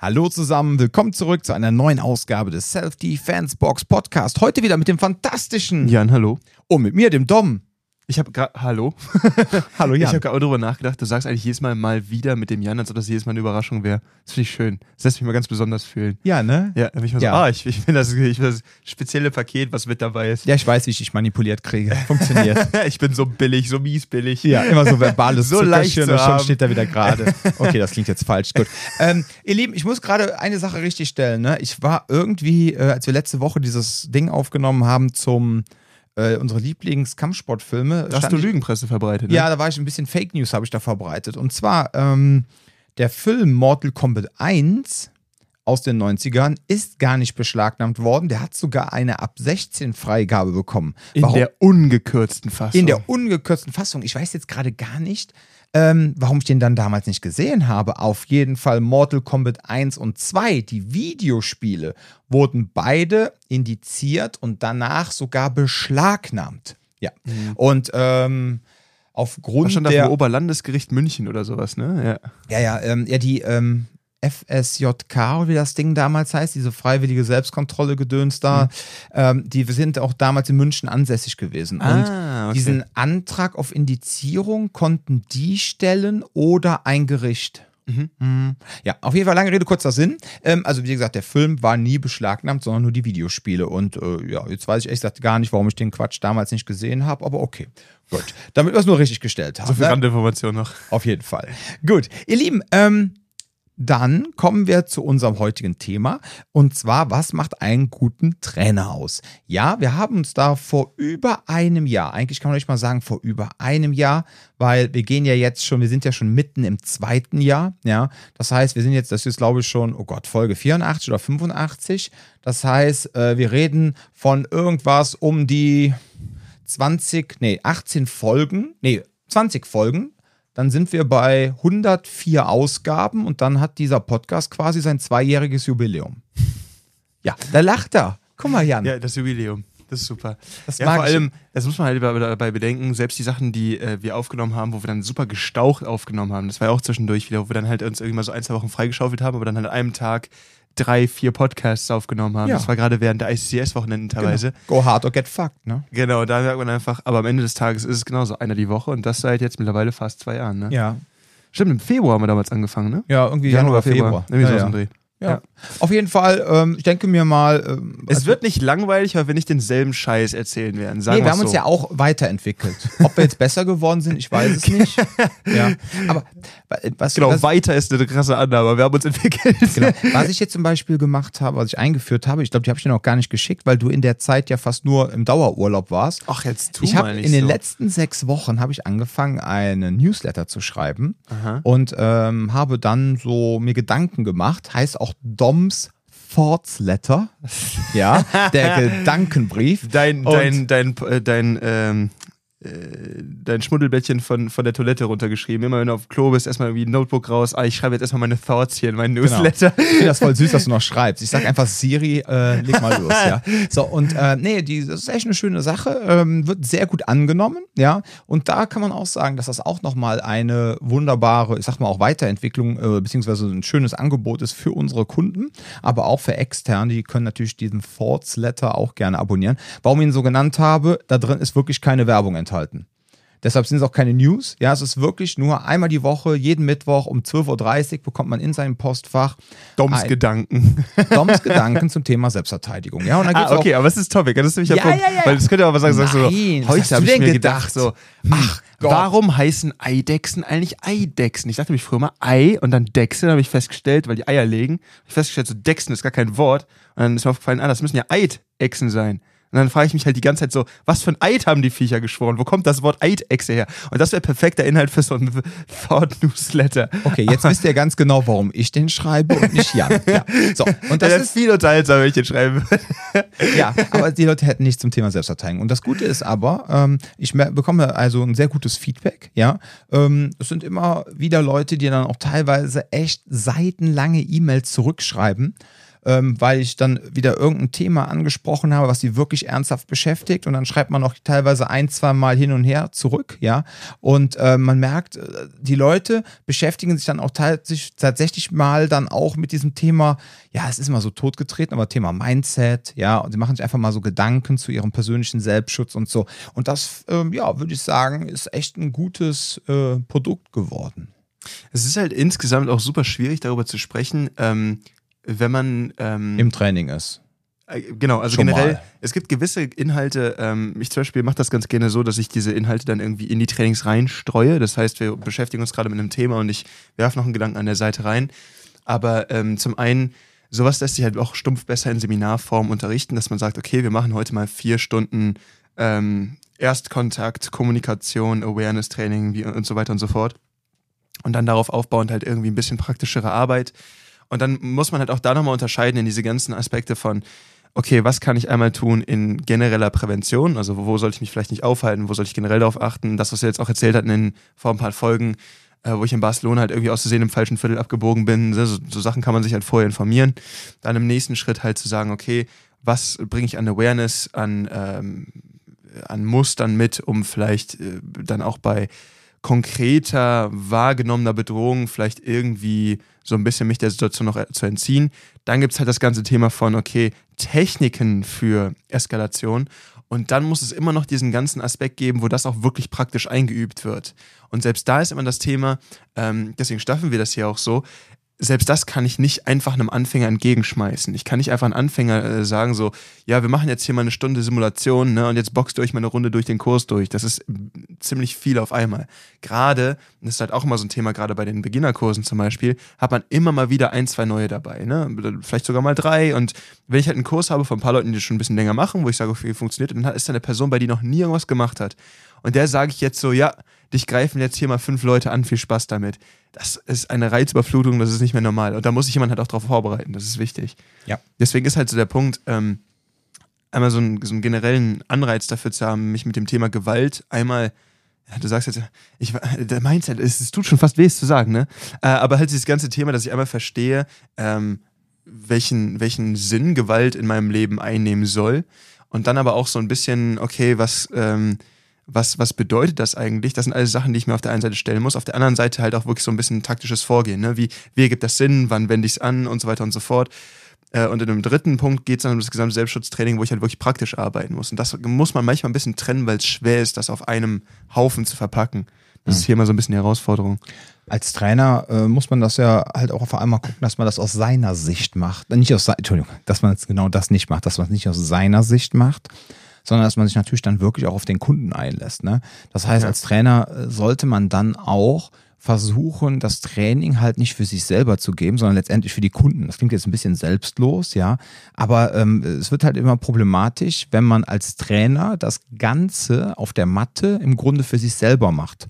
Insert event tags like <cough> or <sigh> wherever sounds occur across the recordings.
Hallo zusammen, willkommen zurück zu einer neuen Ausgabe des Self-Defense Box Podcast. Heute wieder mit dem fantastischen Jan, hallo. und mit mir, dem Dom. Ich habe gerade, hallo. <laughs> Hallo Ich habe gerade darüber nachgedacht, du sagst eigentlich jedes Mal mal wieder mit dem Jan, als ob das jedes Mal eine Überraschung wäre. Das finde ich schön. Das lässt mich mal ganz besonders fühlen. Ja, ne? Ja, dann bin ich mal Ja. so, ah, ich, ich finde das, ich will das spezielle Paket, was mit dabei ist. Ja, ich weiß, wie ich dich manipuliert kriege. Funktioniert. <laughs> ich bin so billig, so mies billig. Ja, immer so verbales <laughs> So leicht zu und schon steht er wieder gerade. Okay, das klingt jetzt falsch. Gut. Ähm, ihr Lieben, ich muss gerade eine Sache richtig stellen. Ne? Ich war irgendwie, äh, als wir letzte Woche dieses Ding aufgenommen haben zum äh, unsere Lieblings-Kampfsportfilme. Da hast du Lügenpresse verbreitet, ne? Ja, da war ich ein bisschen Fake News, habe ich da verbreitet. Und zwar, ähm, der Film Mortal Kombat 1 aus den 90ern ist gar nicht beschlagnahmt worden. Der hat sogar eine ab 16 Freigabe bekommen. In Warum? der ungekürzten Fassung. In der ungekürzten Fassung. Ich weiß jetzt gerade gar nicht, ähm, warum ich den dann damals nicht gesehen habe. Auf jeden Fall Mortal Kombat 1 und 2, die Videospiele, wurden beide indiziert und danach sogar beschlagnahmt. Ja. Und ähm, aufgrund stand da der vom Oberlandesgericht München oder sowas, ne? Ja. ja, ja, ähm, ja, die ähm, FSJK, oder wie das Ding damals heißt, diese freiwillige Selbstkontrolle gedöns da, Mhm. ähm, die sind auch damals in München ansässig gewesen. Ah, und okay. diesen Antrag auf Indizierung konnten die stellen oder ein Gericht. Mhm. Ja, auf jeden Fall lange Rede, kurzer Sinn. Ähm, also wie gesagt, der Film war nie beschlagnahmt, sondern nur die Videospiele. Und äh, ja, jetzt weiß ich echt gesagt gar nicht, warum ich den Quatsch damals nicht gesehen habe, aber okay. Gut. Damit wir es nur richtig gestellt haben. So viel ne? Randinformation noch. Auf jeden Fall. Gut, ihr Lieben, ähm, dann kommen wir zu unserem heutigen Thema. Und zwar, was macht einen guten Trainer aus? Ja, wir haben uns da vor über einem Jahr, eigentlich kann man nicht mal sagen vor über einem Jahr, weil wir gehen ja jetzt schon, wir sind ja schon mitten im zweiten Jahr. Ja, das heißt, wir sind jetzt, das ist glaube ich schon, oh Gott, Folge 84 oder 85. Das heißt, äh, wir reden von irgendwas um die 20, nee, 18 Folgen, nee, 20 Folgen. Dann sind wir bei 104 Ausgaben und dann hat dieser Podcast quasi sein zweijähriges Jubiläum. <laughs> Ja, da lacht er. Guck mal, Jan. Ja, das Jubiläum. Das ist super. Das ja, vor allem, das muss man halt dabei- dabei bedenken, selbst die Sachen, die äh, wir aufgenommen haben, wo wir dann super gestaucht aufgenommen haben, das war ja auch zwischendurch wieder, wo wir dann halt uns irgendwie mal so ein, zwei Wochen freigeschaufelt haben, aber dann halt an einem Tag drei, vier Podcasts aufgenommen haben. Ja. Das war gerade während der ICCS-Wochenenden teilweise. Go hard or get fucked, ne? Genau. da merkt man einfach, aber am Ende des Tages ist es genauso einer die Woche und das seit jetzt mittlerweile fast zwei Jahren. Ne? Ja. Stimmt, im Februar haben wir damals angefangen, ne? Ja, irgendwie Januar, Februar. Irgendwie ja, so ja. Dreh. Ja. Ja. Auf jeden Fall, ähm, ich denke mir mal. Ähm, Es wird nicht langweilig, weil wir nicht denselben Scheiß erzählen werden. Sagen Nee, wir haben uns so. ja auch weiterentwickelt. Ob wir jetzt besser geworden sind, ich weiß es nicht. ja. Aber äh, was, Genau, was, weiter ist eine krasse Annahme. Wir haben uns entwickelt. Genau. Was ich jetzt zum Beispiel gemacht habe, was ich eingeführt habe, ich glaube, die habe ich dir noch gar nicht geschickt, weil du in der Zeit ja fast nur im Dauerurlaub warst. Ach, jetzt tu ich mal nicht in den so. letzten sechs Wochen habe ich angefangen, einen Newsletter zu schreiben Aha. und ähm, habe dann so mir Gedanken gemacht. Heißt auch Doms Thoughts Letter, ja, der <laughs> Gedankenbrief. Dein, Und- dein, dein, äh, dein, ähm, äh, dein Schmuddelbettchen von, von der Toilette runtergeschrieben. Immer wenn du auf Klo bist, erstmal irgendwie ein Notebook raus. Ah, ich schreibe jetzt erstmal meine Thoughts hier in meinen Genau. Newsletter. Ich finde das voll süß, dass du noch schreibst. Ich sag <laughs> einfach Siri, äh, leg mal los, ja. So, und äh, nee, die, das ist echt eine schöne Sache. Ähm, wird sehr gut angenommen, ja. Und da kann man auch sagen, dass das auch nochmal eine wunderbare, ich sag mal auch Weiterentwicklung, äh, beziehungsweise ein schönes Angebot ist für unsere Kunden, aber auch für externe. Die können natürlich diesen Thoughts Letter auch gerne abonnieren. Warum ich ihn so genannt habe, da drin ist wirklich keine Werbung enthalten. Deshalb sind es auch keine News. Ja, es ist wirklich nur einmal die Woche, jeden Mittwoch um 12.30 Uhr bekommt man in seinem Postfach Doms Gedanken. <laughs> Doms Gedanken zum Thema Selbstverteidigung. Ja, und dann Ah, okay, aber es ist Topic. Das ist nämlich der Ja, Punkt. ja, ja. Weil das könnte was sagen, sagst so, heute habe ich mir gedacht? gedacht, so, ach, Gott. warum heißen Eidechsen eigentlich Eidechsen? Ich dachte mich früher mal Ei und dann Dechsen, habe ich festgestellt, weil die Eier legen. Ich festgestellt, so Dechsen ist gar kein Wort. Und dann ist mir aufgefallen, ah, das müssen ja Eidechsen sein. Und dann frage ich mich halt die ganze Zeit so, was für ein Eid haben die Viecher geschworen? Wo kommt das Wort Eidechse her? Und das wäre perfekter Inhalt für so ein Thought-Newsletter. Okay, jetzt wisst ihr ganz genau, warum ich den schreibe und nicht Jan. Ja. So, und Das das ist viel unterhaltsamer, wenn ich den schreiben würde. ja, aber die Leute hätten nichts zum Thema Selbstverteidigung. Und das Gute ist aber, ähm, ich bekomme also ein sehr gutes Feedback, ja. Ähm, es sind immer wieder Leute, die dann auch teilweise echt seitenlange E-Mails zurückschreiben. Ähm, weil ich dann wieder irgendein Thema angesprochen habe, was sie wirklich ernsthaft beschäftigt und dann schreibt man noch teilweise ein, zwei Mal hin und her zurück, ja. Und äh, man merkt, äh, die Leute beschäftigen sich dann auch tatsächlich mal dann auch mit diesem Thema, ja, es ist immer so totgetreten, aber Thema Mindset, ja, und sie machen sich einfach mal so Gedanken zu ihrem persönlichen Selbstschutz und so. Und das, ähm, ja, würde ich sagen, ist echt ein gutes äh, Produkt geworden. Es ist halt insgesamt auch super schwierig, darüber zu sprechen, ähm, wenn man ähm, im Training ist. Äh, genau, also Schon generell, mal. es gibt gewisse Inhalte, ähm, ich zum Beispiel mache das ganz gerne so, dass ich diese Inhalte dann irgendwie in die Trainings reinstreue. Das heißt, wir beschäftigen uns gerade mit einem Thema und ich werfe noch einen Gedanken an der Seite rein. Aber ähm, zum einen, sowas lässt sich halt auch stumpf besser in Seminarform unterrichten, dass man sagt, okay, wir machen heute mal vier Stunden ähm, Erstkontakt, Kommunikation, Awareness-Training und so weiter und so fort. Und dann darauf aufbauend halt irgendwie ein bisschen praktischere Arbeit. Und dann muss man halt auch da nochmal unterscheiden in diese ganzen Aspekte von, okay, was kann ich einmal tun in genereller Prävention? Also wo soll ich mich vielleicht nicht aufhalten? Wo soll ich generell darauf achten? Das, was wir jetzt auch erzählt hatten in vor ein paar Folgen, äh, wo ich in Barcelona halt irgendwie auszusehen im falschen Viertel abgebogen bin. So, so Sachen kann man sich halt vorher informieren. Dann im nächsten Schritt halt zu sagen, okay, was bringe ich an Awareness, an, ähm, an Mustern mit, um vielleicht äh, dann auch bei konkreter wahrgenommener Bedrohung vielleicht irgendwie so ein bisschen mich der Situation noch zu entziehen. Dann gibt es halt das ganze Thema von, okay, Techniken für Eskalation. Und dann muss es immer noch diesen ganzen Aspekt geben, wo das auch wirklich praktisch eingeübt wird. Und selbst da ist immer das Thema, ähm, deswegen staffeln wir das hier auch so, selbst das kann ich nicht einfach einem Anfänger entgegenschmeißen. Ich kann nicht einfach einem Anfänger äh, sagen so, ja, wir machen jetzt hier mal eine Stunde Simulation, ne, und jetzt boxt ihr euch mal eine Runde durch den Kurs durch. Das ist mm, ziemlich viel auf einmal. Gerade, das ist halt auch immer so ein Thema, gerade bei den Beginnerkursen zum Beispiel, hat man immer mal wieder ein, zwei neue dabei, ne, vielleicht sogar mal drei. Und wenn ich halt einen Kurs habe von ein paar Leuten, die das schon ein bisschen länger machen, wo ich sage, okay, funktioniert, dann ist da eine Person bei, die noch nie irgendwas gemacht hat. Und der sage ich jetzt so, ja, dich greifen jetzt hier mal fünf Leute an, viel Spaß damit. Das ist eine Reizüberflutung, das ist nicht mehr normal. Und da muss sich jemand halt auch darauf vorbereiten, das ist wichtig. Ja. Deswegen ist halt so der Punkt, ähm, einmal so einen, so einen generellen Anreiz dafür zu haben, mich mit dem Thema Gewalt einmal, ja, du sagst jetzt, ich, der Mindset, es, es tut schon fast weh, es zu sagen, ne? Äh, aber halt dieses ganze Thema, dass ich einmal verstehe, ähm, welchen, welchen Sinn Gewalt in meinem Leben einnehmen soll. Und dann aber auch so ein bisschen, okay, was, ähm, was, was bedeutet das eigentlich? Das sind alles Sachen, die ich mir auf der einen Seite stellen muss. Auf der anderen Seite halt auch wirklich so ein bisschen taktisches Vorgehen. Ne? Wie, wie ergibt das Sinn? Wann wende ich es an? Und so weiter und so fort. Äh, Und in einem dritten Punkt geht es dann um das gesamte Selbstschutztraining, wo ich halt wirklich praktisch arbeiten muss. Und das muss man manchmal ein bisschen trennen, weil es schwer ist, das auf einem Haufen zu verpacken. Das ist hier immer so ein bisschen die Herausforderung. Als Trainer äh, muss man das ja halt auch auf einmal gucken, dass man das aus seiner Sicht macht. Nicht aus, Entschuldigung, dass man jetzt genau das nicht macht, dass man es nicht aus seiner Sicht macht, sondern dass man sich natürlich dann wirklich auch auf den Kunden einlässt. Ne? Das heißt, als Trainer äh, sollte man dann auch versuchen, das Training halt nicht für sich selber zu geben, sondern letztendlich für die Kunden. Das klingt jetzt ein bisschen selbstlos, ja, aber ähm, es wird halt immer problematisch, wenn man als Trainer das Ganze auf der Matte im Grunde für sich selber macht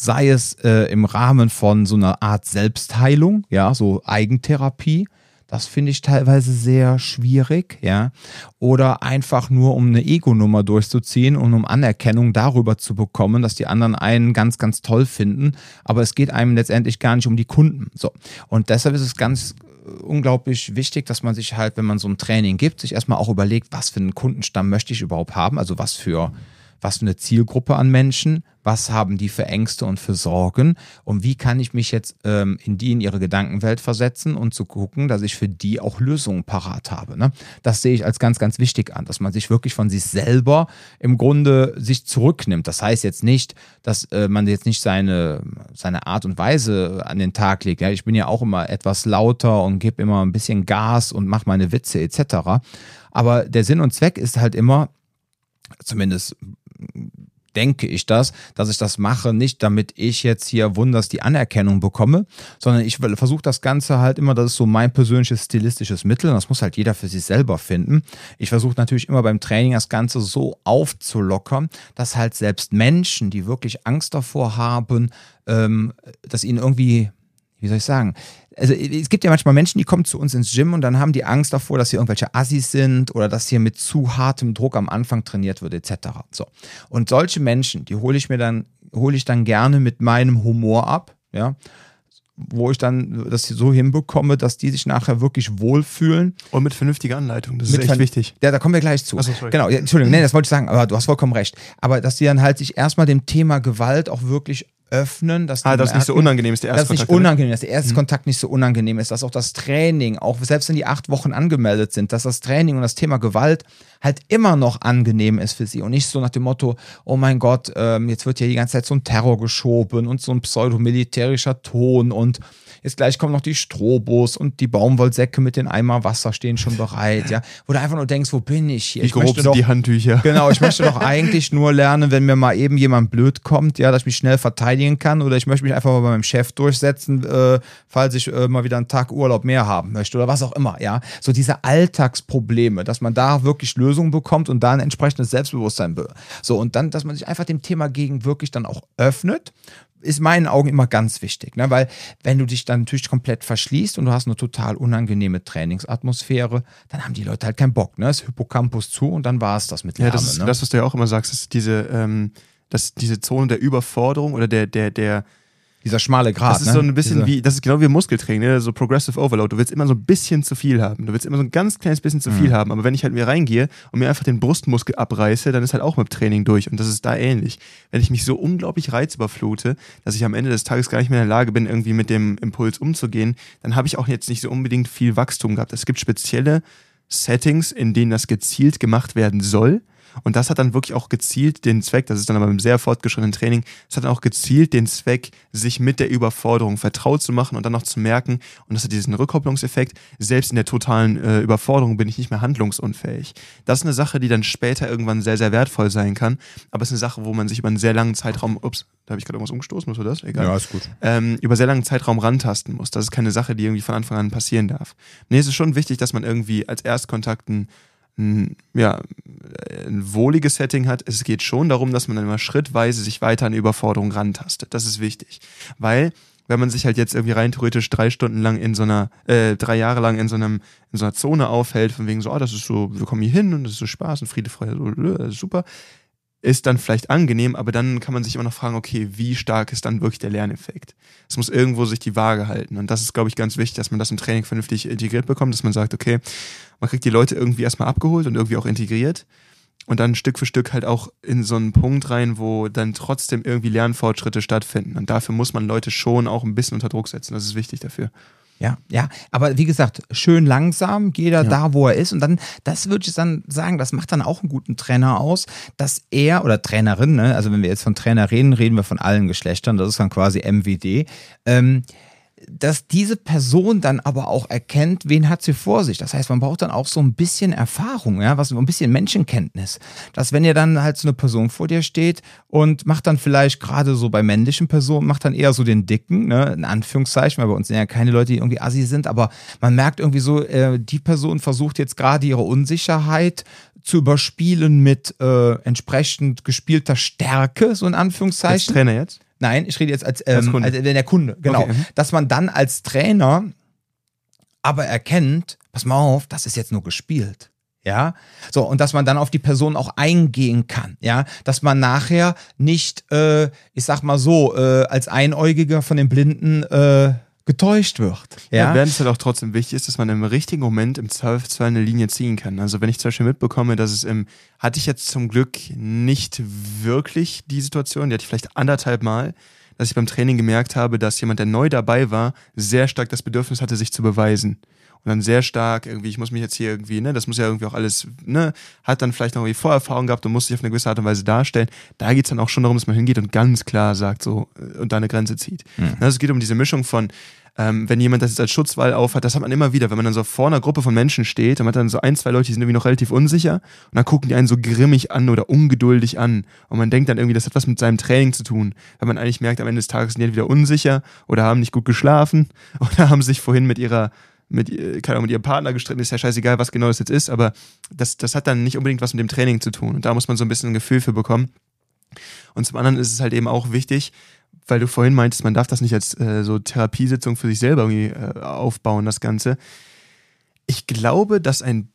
sei es äh, im Rahmen von so einer Art Selbstheilung, ja, so Eigentherapie. Das finde ich teilweise sehr schwierig, ja. Oder einfach nur, um eine Ego-Nummer durchzuziehen und um Anerkennung darüber zu bekommen, dass die anderen einen ganz, ganz toll finden. Aber es geht einem letztendlich gar nicht um die Kunden. So. Und deshalb ist es ganz äh, unglaublich wichtig, dass man sich halt, wenn man so ein Training gibt, sich erstmal auch überlegt, was für einen Kundenstamm möchte ich überhaupt haben, also was für was für eine Zielgruppe an Menschen, was haben die für Ängste und für Sorgen und wie kann ich mich jetzt ähm, in die in ihre Gedankenwelt versetzen und zu gucken, dass ich für die auch Lösungen parat habe. Ne? Das sehe ich als ganz, ganz wichtig an, dass man sich wirklich von sich selber im Grunde sich zurücknimmt. Das heißt jetzt nicht, dass äh, man jetzt nicht seine, seine Art und Weise an den Tag legt. Ja, ich bin ja auch immer etwas lauter und gebe immer ein bisschen Gas und mache meine Witze etc. Aber der Sinn und Zweck ist halt immer, zumindest denke ich das, dass ich das mache, nicht damit ich jetzt hier wunders die Anerkennung bekomme, sondern ich versuche das Ganze halt immer, das ist so mein persönliches stilistisches Mittel, und das muss halt jeder für sich selber finden. Ich versuche natürlich immer beim Training das Ganze so aufzulockern, dass halt selbst Menschen, die wirklich Angst davor haben, ähm, dass ihnen irgendwie wie soll ich sagen? Also es gibt ja manchmal Menschen, die kommen zu uns ins Gym und dann haben die Angst davor, dass hier irgendwelche Assis sind oder dass hier mit zu hartem Druck am Anfang trainiert wird etc. So und solche Menschen, die hole ich mir dann hole ich dann gerne mit meinem Humor ab, ja, wo ich dann das so hinbekomme, dass die sich nachher wirklich wohlfühlen. Und mit vernünftiger Anleitung, das Mit ist echt wichtig. Ja, da kommen wir gleich zu. So. Genau, ja, Entschuldigung, nee, das wollte ich sagen, aber du hast vollkommen recht. Aber dass die dann halt sich erstmal dem Thema Gewalt auch wirklich öffnen, dass Ah, das nicht so unangenehm ist, der dass es nicht ne? unangenehm dass der erste Kontakt nicht so unangenehm ist, dass auch das Training, auch selbst wenn die acht Wochen angemeldet sind, dass das Training und das Thema Gewalt halt immer noch angenehm ist für sie und nicht so nach dem Motto, oh mein Gott, ähm, jetzt wird hier die ganze Zeit so ein Terror geschoben und so ein pseudomilitärischer Ton und jetzt gleich kommen noch die Strobos und die Baumwollsäcke mit den Eimer Wasser stehen schon bereit, ja, wo du einfach nur denkst, wo bin ich hier? Wie ich möchte grob doch, sind die Handtücher? Genau, ich möchte doch eigentlich nur lernen, wenn mir mal eben jemand blöd kommt, ja, dass ich mich schnell verteidigen kann oder ich möchte mich einfach mal bei meinem Chef durchsetzen, äh, falls ich äh, mal wieder einen Tag Urlaub mehr haben möchte oder was auch immer, ja. So diese Alltagsprobleme, dass man da wirklich Lösungen bekommt und da ein entsprechendes Selbstbewusstsein. Be so, und dann, dass man sich einfach dem Thema gegen wirklich dann auch öffnet ist in meinen Augen immer ganz wichtig, ne? weil wenn du dich dann natürlich komplett verschließt und du hast eine total unangenehme Trainingsatmosphäre, dann haben die Leute halt keinen Bock, ne? Das Hippocampus zu und dann war es das mit Ja, Lärme, das ist ne? das, was du ja auch immer sagst, ist diese, ähm, dass diese Zone der Überforderung oder der, der, der, Dieser schmale Grat. das ist ne? so ein bisschen Diese- wie, das ist genau wie Muskeltraining, ne? so Progressive Overload. Du willst immer so ein bisschen zu viel haben. Du willst immer so ein ganz kleines bisschen zu Mhm. viel haben. Aber wenn ich halt mir reingehe und mir einfach den Brustmuskel abreiße, dann ist halt auch mit Training durch. Und das ist da ähnlich. Wenn ich mich so unglaublich reizüberflute, dass ich am Ende des Tages gar nicht mehr in der Lage bin, irgendwie mit dem Impuls umzugehen, dann habe ich auch jetzt nicht so unbedingt viel Wachstum gehabt. Es gibt spezielle Settings, in denen das gezielt gemacht werden soll. Und das hat dann wirklich auch gezielt den Zweck, das ist dann aber im sehr fortgeschrittenen Training, es hat dann auch gezielt den Zweck, sich mit der Überforderung vertraut zu machen und dann noch zu merken, und das hat diesen Rückkopplungseffekt, selbst in der totalen äh, Überforderung bin ich nicht mehr handlungsunfähig. Das ist eine Sache, die dann später irgendwann sehr, sehr wertvoll sein kann, aber es ist eine Sache, wo man sich über einen sehr langen Zeitraum, ups, da habe ich gerade irgendwas umgestoßen, war das? Egal Ja, ist gut. ähm, über sehr langen Zeitraum rantasten muss. Das ist keine Sache, die irgendwie von Anfang an passieren darf. Nee, es ist schon wichtig, dass man irgendwie als Erstkontakt ein, ein, ja, ein wohliges Setting hat. Es geht schon darum, dass man dann immer schrittweise sich weiter an Überforderung rantastet. Das ist wichtig. Weil, wenn man sich halt jetzt irgendwie rein theoretisch drei Stunden lang in so einer, äh, drei Jahre lang in so einem, in so einer Zone aufhält, von wegen so, ah, das ist so, wir kommen hier hin und das ist so Spaß und Friede, Freude, so, das ist super ist dann vielleicht angenehm, aber dann kann man sich immer noch fragen, okay, wie stark ist dann wirklich der Lerneffekt? Es muss irgendwo sich die Waage halten. Und das ist, glaube ich, ganz wichtig, dass man das im Training vernünftig integriert bekommt, dass man sagt, okay, man kriegt die Leute irgendwie erstmal abgeholt und irgendwie auch integriert und dann Stück für Stück halt auch in so einen Punkt rein, wo dann trotzdem irgendwie Lernfortschritte stattfinden. Und dafür muss man Leute schon auch ein bisschen unter Druck setzen. Das ist wichtig dafür. Ja, ja, aber wie gesagt, schön langsam, jeder Ja. da, wo er ist. Und dann, das würde ich dann sagen, das macht dann auch einen guten Trainer aus, dass er oder Trainerin, ne, also wenn wir jetzt von Trainer reden, reden wir von allen Geschlechtern, das ist dann quasi MWD, ähm, dass diese Person dann aber auch erkennt, wen hat sie vor sich. Das heißt, man braucht dann auch so ein bisschen Erfahrung, ja, was ein bisschen Menschenkenntnis. Dass wenn ihr dann halt so eine Person vor dir steht und macht dann vielleicht gerade so bei männlichen Personen, macht dann eher so den Dicken, ne, in Anführungszeichen, weil bei uns sind ja keine Leute, die irgendwie assi sind, aber man merkt irgendwie so, äh, die Person versucht jetzt gerade ihre Unsicherheit zu überspielen mit äh, entsprechend gespielter Stärke, so in Als Anführungszeichen. Trainer jetzt? Nein, ich rede jetzt als, Als ähm, Kunde. als, der Kunde, genau. Okay, mhm. Dass man dann als Trainer aber erkennt, pass mal auf, das ist jetzt nur gespielt. Ja, so, und dass man dann auf die Person auch eingehen kann, ja, dass man nachher nicht, äh, ich sag mal so, äh, als Einäugiger von den Blinden äh, getäuscht wird. Ja, Ja, während es halt auch trotzdem wichtig ist, dass man im richtigen Moment im Zweifelsfall eine Linie ziehen kann. Also wenn ich zum Beispiel mitbekomme, dass es im, hatte ich jetzt zum Glück nicht wirklich die Situation, die hatte ich vielleicht anderthalb Mal, dass ich beim Training gemerkt habe, dass jemand, der neu dabei war, sehr stark das Bedürfnis hatte, sich zu beweisen. Und dann sehr stark irgendwie, ich muss mich jetzt hier irgendwie, ne, das muss ja irgendwie auch alles, ne, hat dann vielleicht noch irgendwie Vorerfahrung gehabt und muss sich auf eine gewisse Art und Weise darstellen. Da geht es dann auch schon darum, dass man hingeht und ganz klar sagt so äh, und da eine Grenze zieht. Also es geht um diese Mischung von, ähm, wenn jemand das jetzt als Schutzwall aufhat, das hat man immer wieder, wenn man dann so vor einer Gruppe von Menschen steht, dann hat dann so ein, zwei Leute, die sind irgendwie noch relativ unsicher. Und dann gucken die einen so grimmig an oder ungeduldig an. Und man denkt dann irgendwie, das hat was mit seinem Training zu tun, weil man eigentlich merkt, am Ende des Tages sind die entweder unsicher oder haben nicht gut geschlafen <laughs> oder haben sich vorhin mit ihrer mit, äh, keine Ahnung, mit ihrem Partner gestritten, ist ja scheißegal, was genau das jetzt ist, aber das, das hat dann nicht unbedingt was mit dem Training zu tun. Und da muss man so ein bisschen ein Gefühl für bekommen. Und zum anderen ist es halt eben auch wichtig, weil du vorhin meintest, man darf das nicht als äh, so Therapiesitzung für sich selber irgendwie äh, aufbauen, das Ganze. Ich glaube, dass ein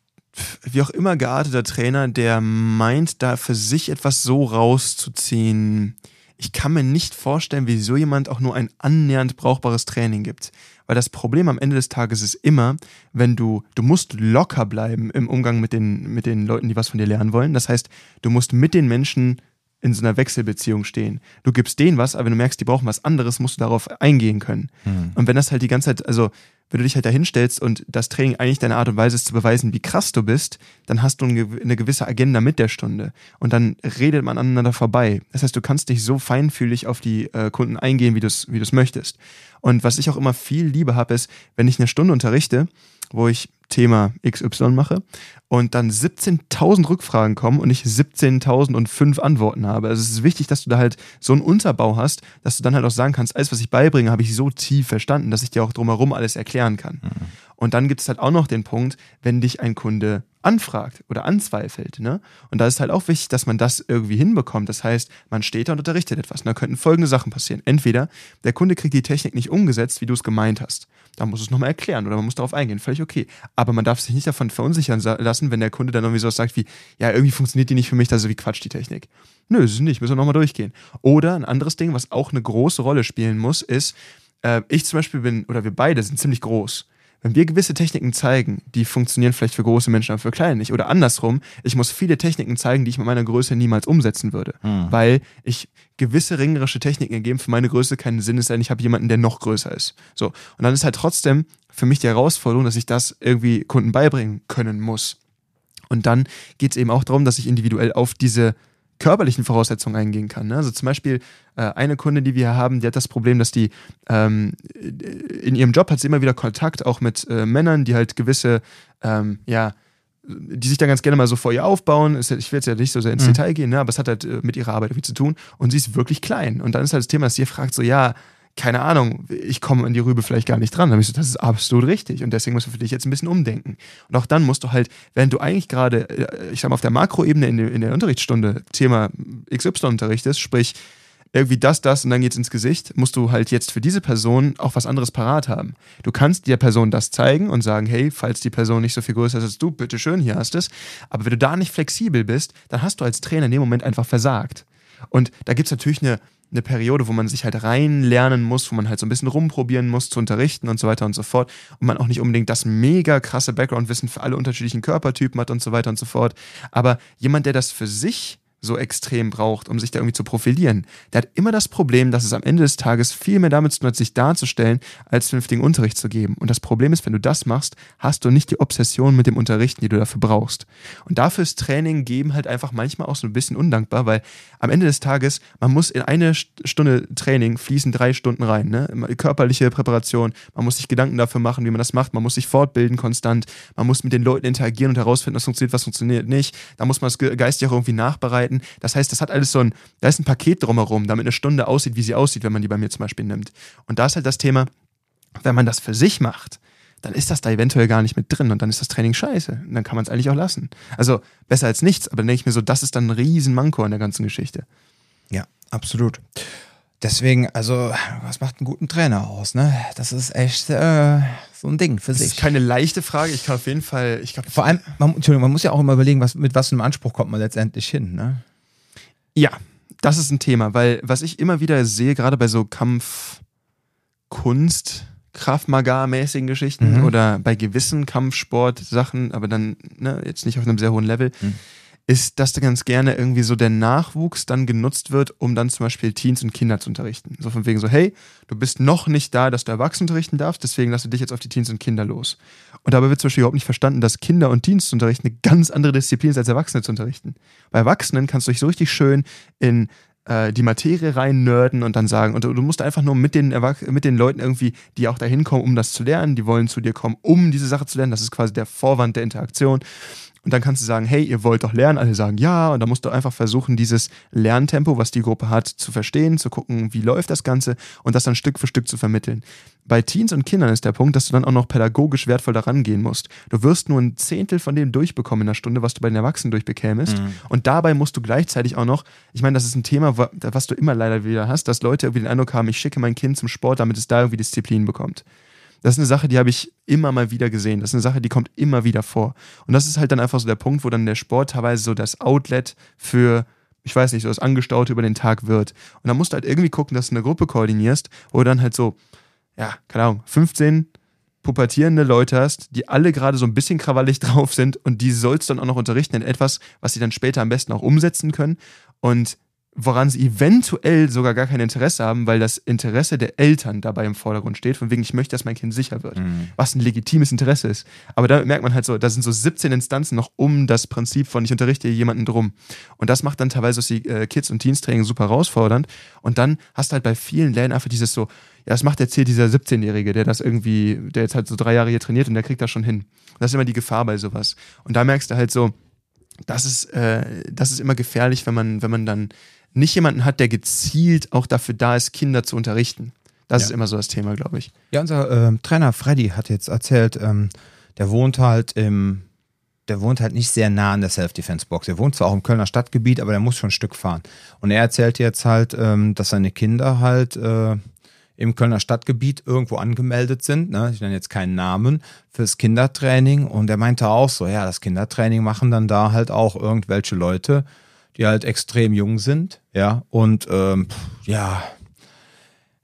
wie auch immer gearteter Trainer, der meint, da für sich etwas so rauszuziehen, ich kann mir nicht vorstellen, wie so jemand auch nur ein annähernd brauchbares Training gibt. Weil das Problem am Ende des Tages ist immer, wenn du, du musst locker bleiben im Umgang mit den, mit den Leuten, die was von dir lernen wollen. Das heißt, du musst mit den Menschen in so einer Wechselbeziehung stehen. Du gibst denen was, aber wenn du merkst, die brauchen was anderes, musst du darauf eingehen können. Hm. Und wenn das halt die ganze Zeit, also wenn du dich halt da hinstellst und das Training eigentlich deine Art und Weise ist zu beweisen, wie krass du bist, dann hast du eine gewisse Agenda mit der Stunde. Und dann redet man aneinander vorbei. Das heißt, du kannst nicht so feinfühlig auf die äh, Kunden eingehen, wie du es wie du's möchtest. Und was ich auch immer viel Liebe habe, ist, wenn ich eine Stunde unterrichte, wo ich Thema XY mache und dann 17.000 Rückfragen kommen und ich 17.005 Antworten habe. Also es ist wichtig, dass du da halt so einen Unterbau hast, dass du dann halt auch sagen kannst, alles, was ich beibringe, habe ich so tief verstanden, dass ich dir auch drumherum alles erklären kann. Mhm. Und dann gibt es halt auch noch den Punkt, wenn dich ein Kunde anfragt oder anzweifelt. Ne? Und da ist halt auch wichtig, dass man das irgendwie hinbekommt. Das heißt, man steht da und unterrichtet etwas. Und da könnten folgende Sachen passieren. Entweder der Kunde kriegt die Technik nicht umgesetzt, wie du es gemeint hast. Da muss es nochmal erklären oder man muss darauf eingehen. Völlig okay. Aber man darf sich nicht davon verunsichern lassen, wenn der Kunde dann irgendwie sowas sagt wie, ja, irgendwie funktioniert die nicht für mich, das ist wie Quatsch, die Technik. Nö, ist es nicht, müssen wir nochmal durchgehen. Oder ein anderes Ding, was auch eine große Rolle spielen muss, ist, äh, ich zum Beispiel bin, oder wir beide sind ziemlich groß. Wenn wir gewisse Techniken zeigen, die funktionieren vielleicht für große Menschen, aber für kleine nicht. Oder andersrum, ich muss viele Techniken zeigen, die ich mit meiner Größe niemals umsetzen würde. Mhm. Weil ich gewisse ringerische Techniken ergeben für meine Größe keinen Sinn, ist, denn ich habe jemanden, der noch größer ist. So. Und dann ist halt trotzdem für mich die Herausforderung, dass ich das irgendwie Kunden beibringen können muss. Und dann geht es eben auch darum, dass ich individuell auf diese körperlichen Voraussetzungen eingehen kann. Ne? Also zum Beispiel äh, eine Kunde, die wir haben, die hat das Problem, dass die ähm, in ihrem Job hat sie immer wieder Kontakt auch mit äh, Männern, die halt gewisse, ähm, ja, die sich dann ganz gerne mal so vor ihr aufbauen. Ich will jetzt ja nicht so sehr ins mhm. Detail gehen, ne? aber es hat halt äh, mit ihrer Arbeit viel zu tun und sie ist wirklich klein. Und dann ist halt das Thema, dass sie fragt so, ja, keine Ahnung, ich komme an die Rübe vielleicht gar nicht dran. Dann habe ich so, das ist absolut richtig. Und deswegen musst du für dich jetzt ein bisschen umdenken. Und auch dann musst du halt, wenn du eigentlich gerade, äh, ich sag mal, auf der Makroebene in, in der Unterrichtsstunde Thema XY unterrichtest, sprich, irgendwie das, das und dann geht's ins Gesicht, musst du halt jetzt für diese Person auch was anderes parat haben. Du kannst der Person das zeigen und sagen, hey, falls die Person nicht so viel größer ist als du, bitteschön, hier hast es. Aber wenn du da nicht flexibel bist, dann hast du als Trainer in dem Moment einfach versagt. Und da gibt's natürlich eine eine Periode, wo man sich halt reinlernen muss, wo man halt so ein bisschen rumprobieren muss zu unterrichten und so weiter und so fort. Und man auch nicht unbedingt das mega krasse Background-Wissen für alle unterschiedlichen Körpertypen hat und so weiter und so fort. Aber jemand, der das für sich so extrem braucht, um sich da irgendwie zu profilieren, der hat immer das Problem, dass es am Ende des Tages viel mehr damit zu tun hat, sich darzustellen, als vernünftigen Unterricht zu geben. Und das Problem ist, wenn du das machst, hast du nicht die Obsession mit dem Unterrichten, die du dafür brauchst. Und dafür ist Training geben halt einfach manchmal auch so ein bisschen undankbar, weil am Ende des Tages, man muss in eine Stunde Training fließen drei Stunden rein. Ne? Körperliche Präparation, man muss sich Gedanken dafür machen, wie man das macht, man muss sich fortbilden konstant, man muss mit den Leuten interagieren und herausfinden, was funktioniert, was funktioniert nicht. Da muss man das geistig auch irgendwie nachbereiten arbeiten. Das heißt, das hat alles so ein, da ist ein Paket drumherum, damit eine Stunde aussieht, wie sie aussieht, wenn man die bei mir zum Beispiel nimmt. Und da ist halt das Thema, wenn man das für sich macht, dann ist das da eventuell gar nicht mit drin und dann ist das Training scheiße. Und dann kann man es eigentlich auch lassen. Also besser als nichts, aber dann denke ich mir so, das ist dann ein Riesenmanko an der ganzen Geschichte. Ja, absolut. Deswegen, also, was macht einen guten Trainer aus, ne? Das ist echt äh, so ein Ding für das sich. Das ist keine leichte Frage. Ich kann auf jeden Fall, ich glaube. Vor allem, man, Entschuldigung, man muss ja auch immer überlegen, was, mit was für einem Anspruch kommt man letztendlich hin, ne? Ja, das ist ein Thema, weil was ich immer wieder sehe, gerade bei so Kampfkunst, Kraftmagar-mäßigen Geschichten mhm. oder bei gewissen Kampfsport-Sachen, aber dann ne, jetzt nicht auf einem sehr hohen Level, mhm ist, dass da ganz gerne irgendwie so der Nachwuchs dann genutzt wird, um dann zum Beispiel Teens und Kinder zu unterrichten. So von wegen so, hey, du bist noch nicht da, dass du Erwachsene unterrichten darfst, deswegen lass du dich jetzt auf die Teens und Kinder los. Und dabei wird zum Beispiel überhaupt nicht verstanden, dass Kinder und Teens zu unterrichten eine ganz andere Disziplin ist, als Erwachsene zu unterrichten. Bei Erwachsenen kannst du dich so richtig schön in äh, die Materie rein nerden und dann sagen, und du, musst einfach nur mit den, mit den Leuten irgendwie, die auch dahin kommen, um das zu lernen, die wollen zu dir kommen, um diese Sache zu lernen. Das ist quasi der Vorwand der Interaktion. Und dann kannst du sagen, hey, ihr wollt doch lernen. Alle sagen ja. Und dann musst du einfach versuchen, dieses Lerntempo, was die Gruppe hat, zu verstehen, zu gucken, wie läuft das Ganze und das dann Stück für Stück zu vermitteln. Bei Teens und Kindern ist der Punkt, dass du dann auch noch pädagogisch wertvoll daran gehen musst. Du wirst nur ein Zehntel von dem durchbekommen in einer Stunde, was du bei den Erwachsenen durchbekämest. Mhm. Und dabei musst du gleichzeitig auch noch, ich meine, das ist ein Thema, was du immer leider wieder hast, dass Leute irgendwie den Eindruck haben, ich schicke mein Kind zum Sport, damit es da irgendwie Disziplin bekommt. Das ist eine Sache, die habe ich immer mal wieder gesehen. Das ist eine Sache, die kommt immer wieder vor. Und das ist halt dann einfach so der Punkt, wo dann der Sport teilweise so das Outlet für ich weiß nicht, so das Angestaute über den Tag wird. Und dann musst du halt irgendwie gucken, dass du eine Gruppe koordinierst, wo du dann halt so, ja, keine Ahnung, 15 pubertierende Leute hast, die alle gerade so ein bisschen krawallig <laughs> drauf sind und die sollst dann auch noch unterrichten in etwas, was sie dann später am besten auch umsetzen können. Und woran sie eventuell sogar gar kein Interesse haben, weil das Interesse der Eltern dabei im Vordergrund steht, von wegen, ich möchte, dass mein Kind sicher wird. Mhm. Was ein legitimes Interesse ist. Aber da merkt man halt so, da sind so 17 Instanzen noch um das Prinzip von ich unterrichte jemanden drum. Und das macht dann teilweise die äh, Kids- und Teens-Training super herausfordernd. Und dann hast du halt bei vielen Läden einfach dieses so, ja, das macht jetzt hier dieser 17-Jährige, der das irgendwie, der jetzt halt so drei Jahre hier trainiert und der kriegt das schon hin. das ist immer die Gefahr bei sowas. Und da merkst du halt so, das ist, äh, das ist immer gefährlich, wenn man, wenn man dann nicht jemanden hat, der gezielt auch dafür da ist, Kinder zu unterrichten. Das ja. ist immer so das Thema, glaube ich. Ja, unser äh, Trainer Freddy hat jetzt erzählt, ähm, der wohnt halt im, der wohnt halt nicht sehr nah an der Self-Defense-Box. Er wohnt zwar auch im Kölner Stadtgebiet, aber der muss schon ein Stück fahren. Und er erzählt jetzt halt, ähm, dass seine Kinder halt äh, im Kölner Stadtgebiet irgendwo angemeldet sind, ne? ich nenne jetzt keinen Namen, fürs Kindertraining. Und er meinte auch so, ja, das Kindertraining machen dann da halt auch irgendwelche Leute, die halt extrem jung sind, ja, und ähm, ja,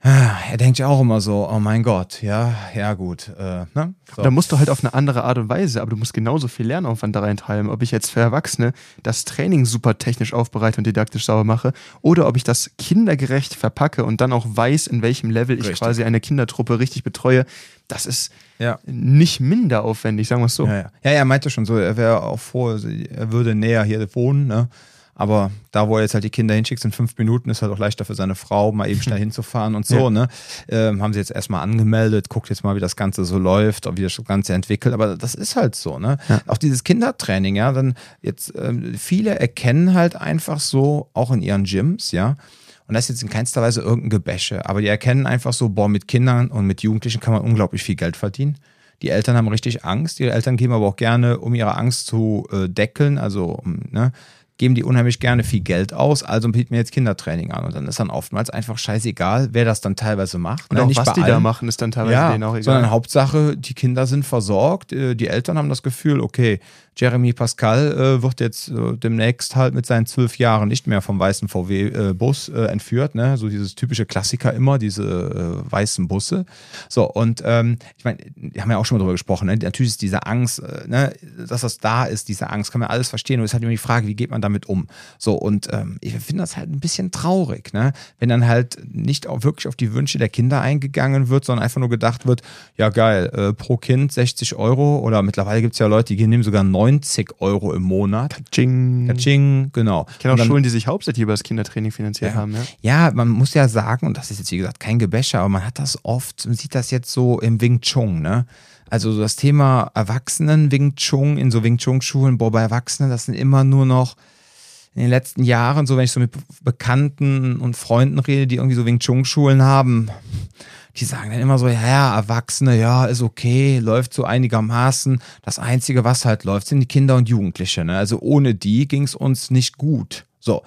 er denkt ja auch immer so, oh mein Gott, ja, ja gut. Äh, ne? so. Da musst du halt auf eine andere Art und Weise, aber du musst genauso viel Lernaufwand da reintreiben. Ob ich jetzt für Erwachsene das Training super technisch aufbereite und didaktisch sauber mache oder ob ich das kindergerecht verpacke und dann auch weiß, in welchem Level ich richtig. quasi eine Kindertruppe richtig betreue, das ist ja. nicht minder aufwendig, sagen wir es so. Ja, ja. ja, er meinte schon so, er wäre auch froh, er würde näher hier wohnen, ne? Aber da, wo er jetzt halt die Kinder hinschickt, in fünf Minuten, ist halt auch leichter für seine Frau, mal eben schnell <laughs> hinzufahren und so, ja. ne? Ähm, haben sie jetzt erstmal angemeldet, guckt jetzt mal, wie das Ganze so läuft, wie das Ganze entwickelt. Aber das ist halt so, ne? Ja. Auch dieses Kindertraining, ja, dann jetzt, ähm, viele erkennen halt einfach so, auch in ihren Gyms, ja, und das ist jetzt in keinster Weise irgendein Gebäsche, aber die erkennen einfach so, boah, mit Kindern und mit Jugendlichen kann man unglaublich viel Geld verdienen. Die Eltern haben richtig Angst. Die Eltern geben aber auch gerne, um ihre Angst zu äh, deckeln, also ne, geben die unheimlich gerne viel Geld aus, also bieten mir jetzt Kindertraining an. Und dann ist dann oftmals einfach scheißegal, wer das dann teilweise macht. Und ne? auch Nicht was die allen. da machen, ist dann teilweise ja, denen auch egal. Sondern Hauptsache, die Kinder sind versorgt, äh, die Eltern haben das Gefühl, okay, Jeremy Pascal äh, wird jetzt äh, demnächst halt mit seinen zwölf Jahren nicht mehr vom weißen VW-Bus äh, äh, entführt, ne? So dieses typische Klassiker immer, diese äh, weißen Busse. So, und ähm, ich meine, wir haben ja auch schon mal drüber gesprochen, ne? Natürlich ist diese Angst, äh, ne? dass das da ist, diese Angst, kann man alles verstehen. Und es ist halt immer die Frage, wie geht man damit um? So, und ähm, ich finde das halt ein bisschen traurig, ne? Wenn dann halt nicht auch wirklich auf die Wünsche der Kinder eingegangen wird, sondern einfach nur gedacht wird, ja geil, pro Kind 60 Euro oder mittlerweile gibt es ja Leute, die nehmen sogar 90 90 Euro im Monat. Kaching. Kaching, genau. Ich kenne auch dann, Schulen, die sich hauptsächlich über das Kindertraining finanziert ja. haben. Ja. ja, man muss ja sagen, und das ist jetzt wie gesagt kein Gebäsche, aber man hat das oft, man sieht das jetzt so im Wing Chun, ne? Also das Thema Erwachsenen Wing Chun in so Wing Chun Schulen, boah, bei Erwachsenen, das sind immer nur noch in den letzten Jahren, so wenn ich so mit Bekannten und Freunden rede, die irgendwie so Wing Chun Schulen haben, die sagen dann immer so, ja, Erwachsene, ja, ist okay, läuft so einigermaßen. Das Einzige, was halt läuft, sind die Kinder und Jugendliche. Ne? Also ohne die ging es uns nicht gut. So,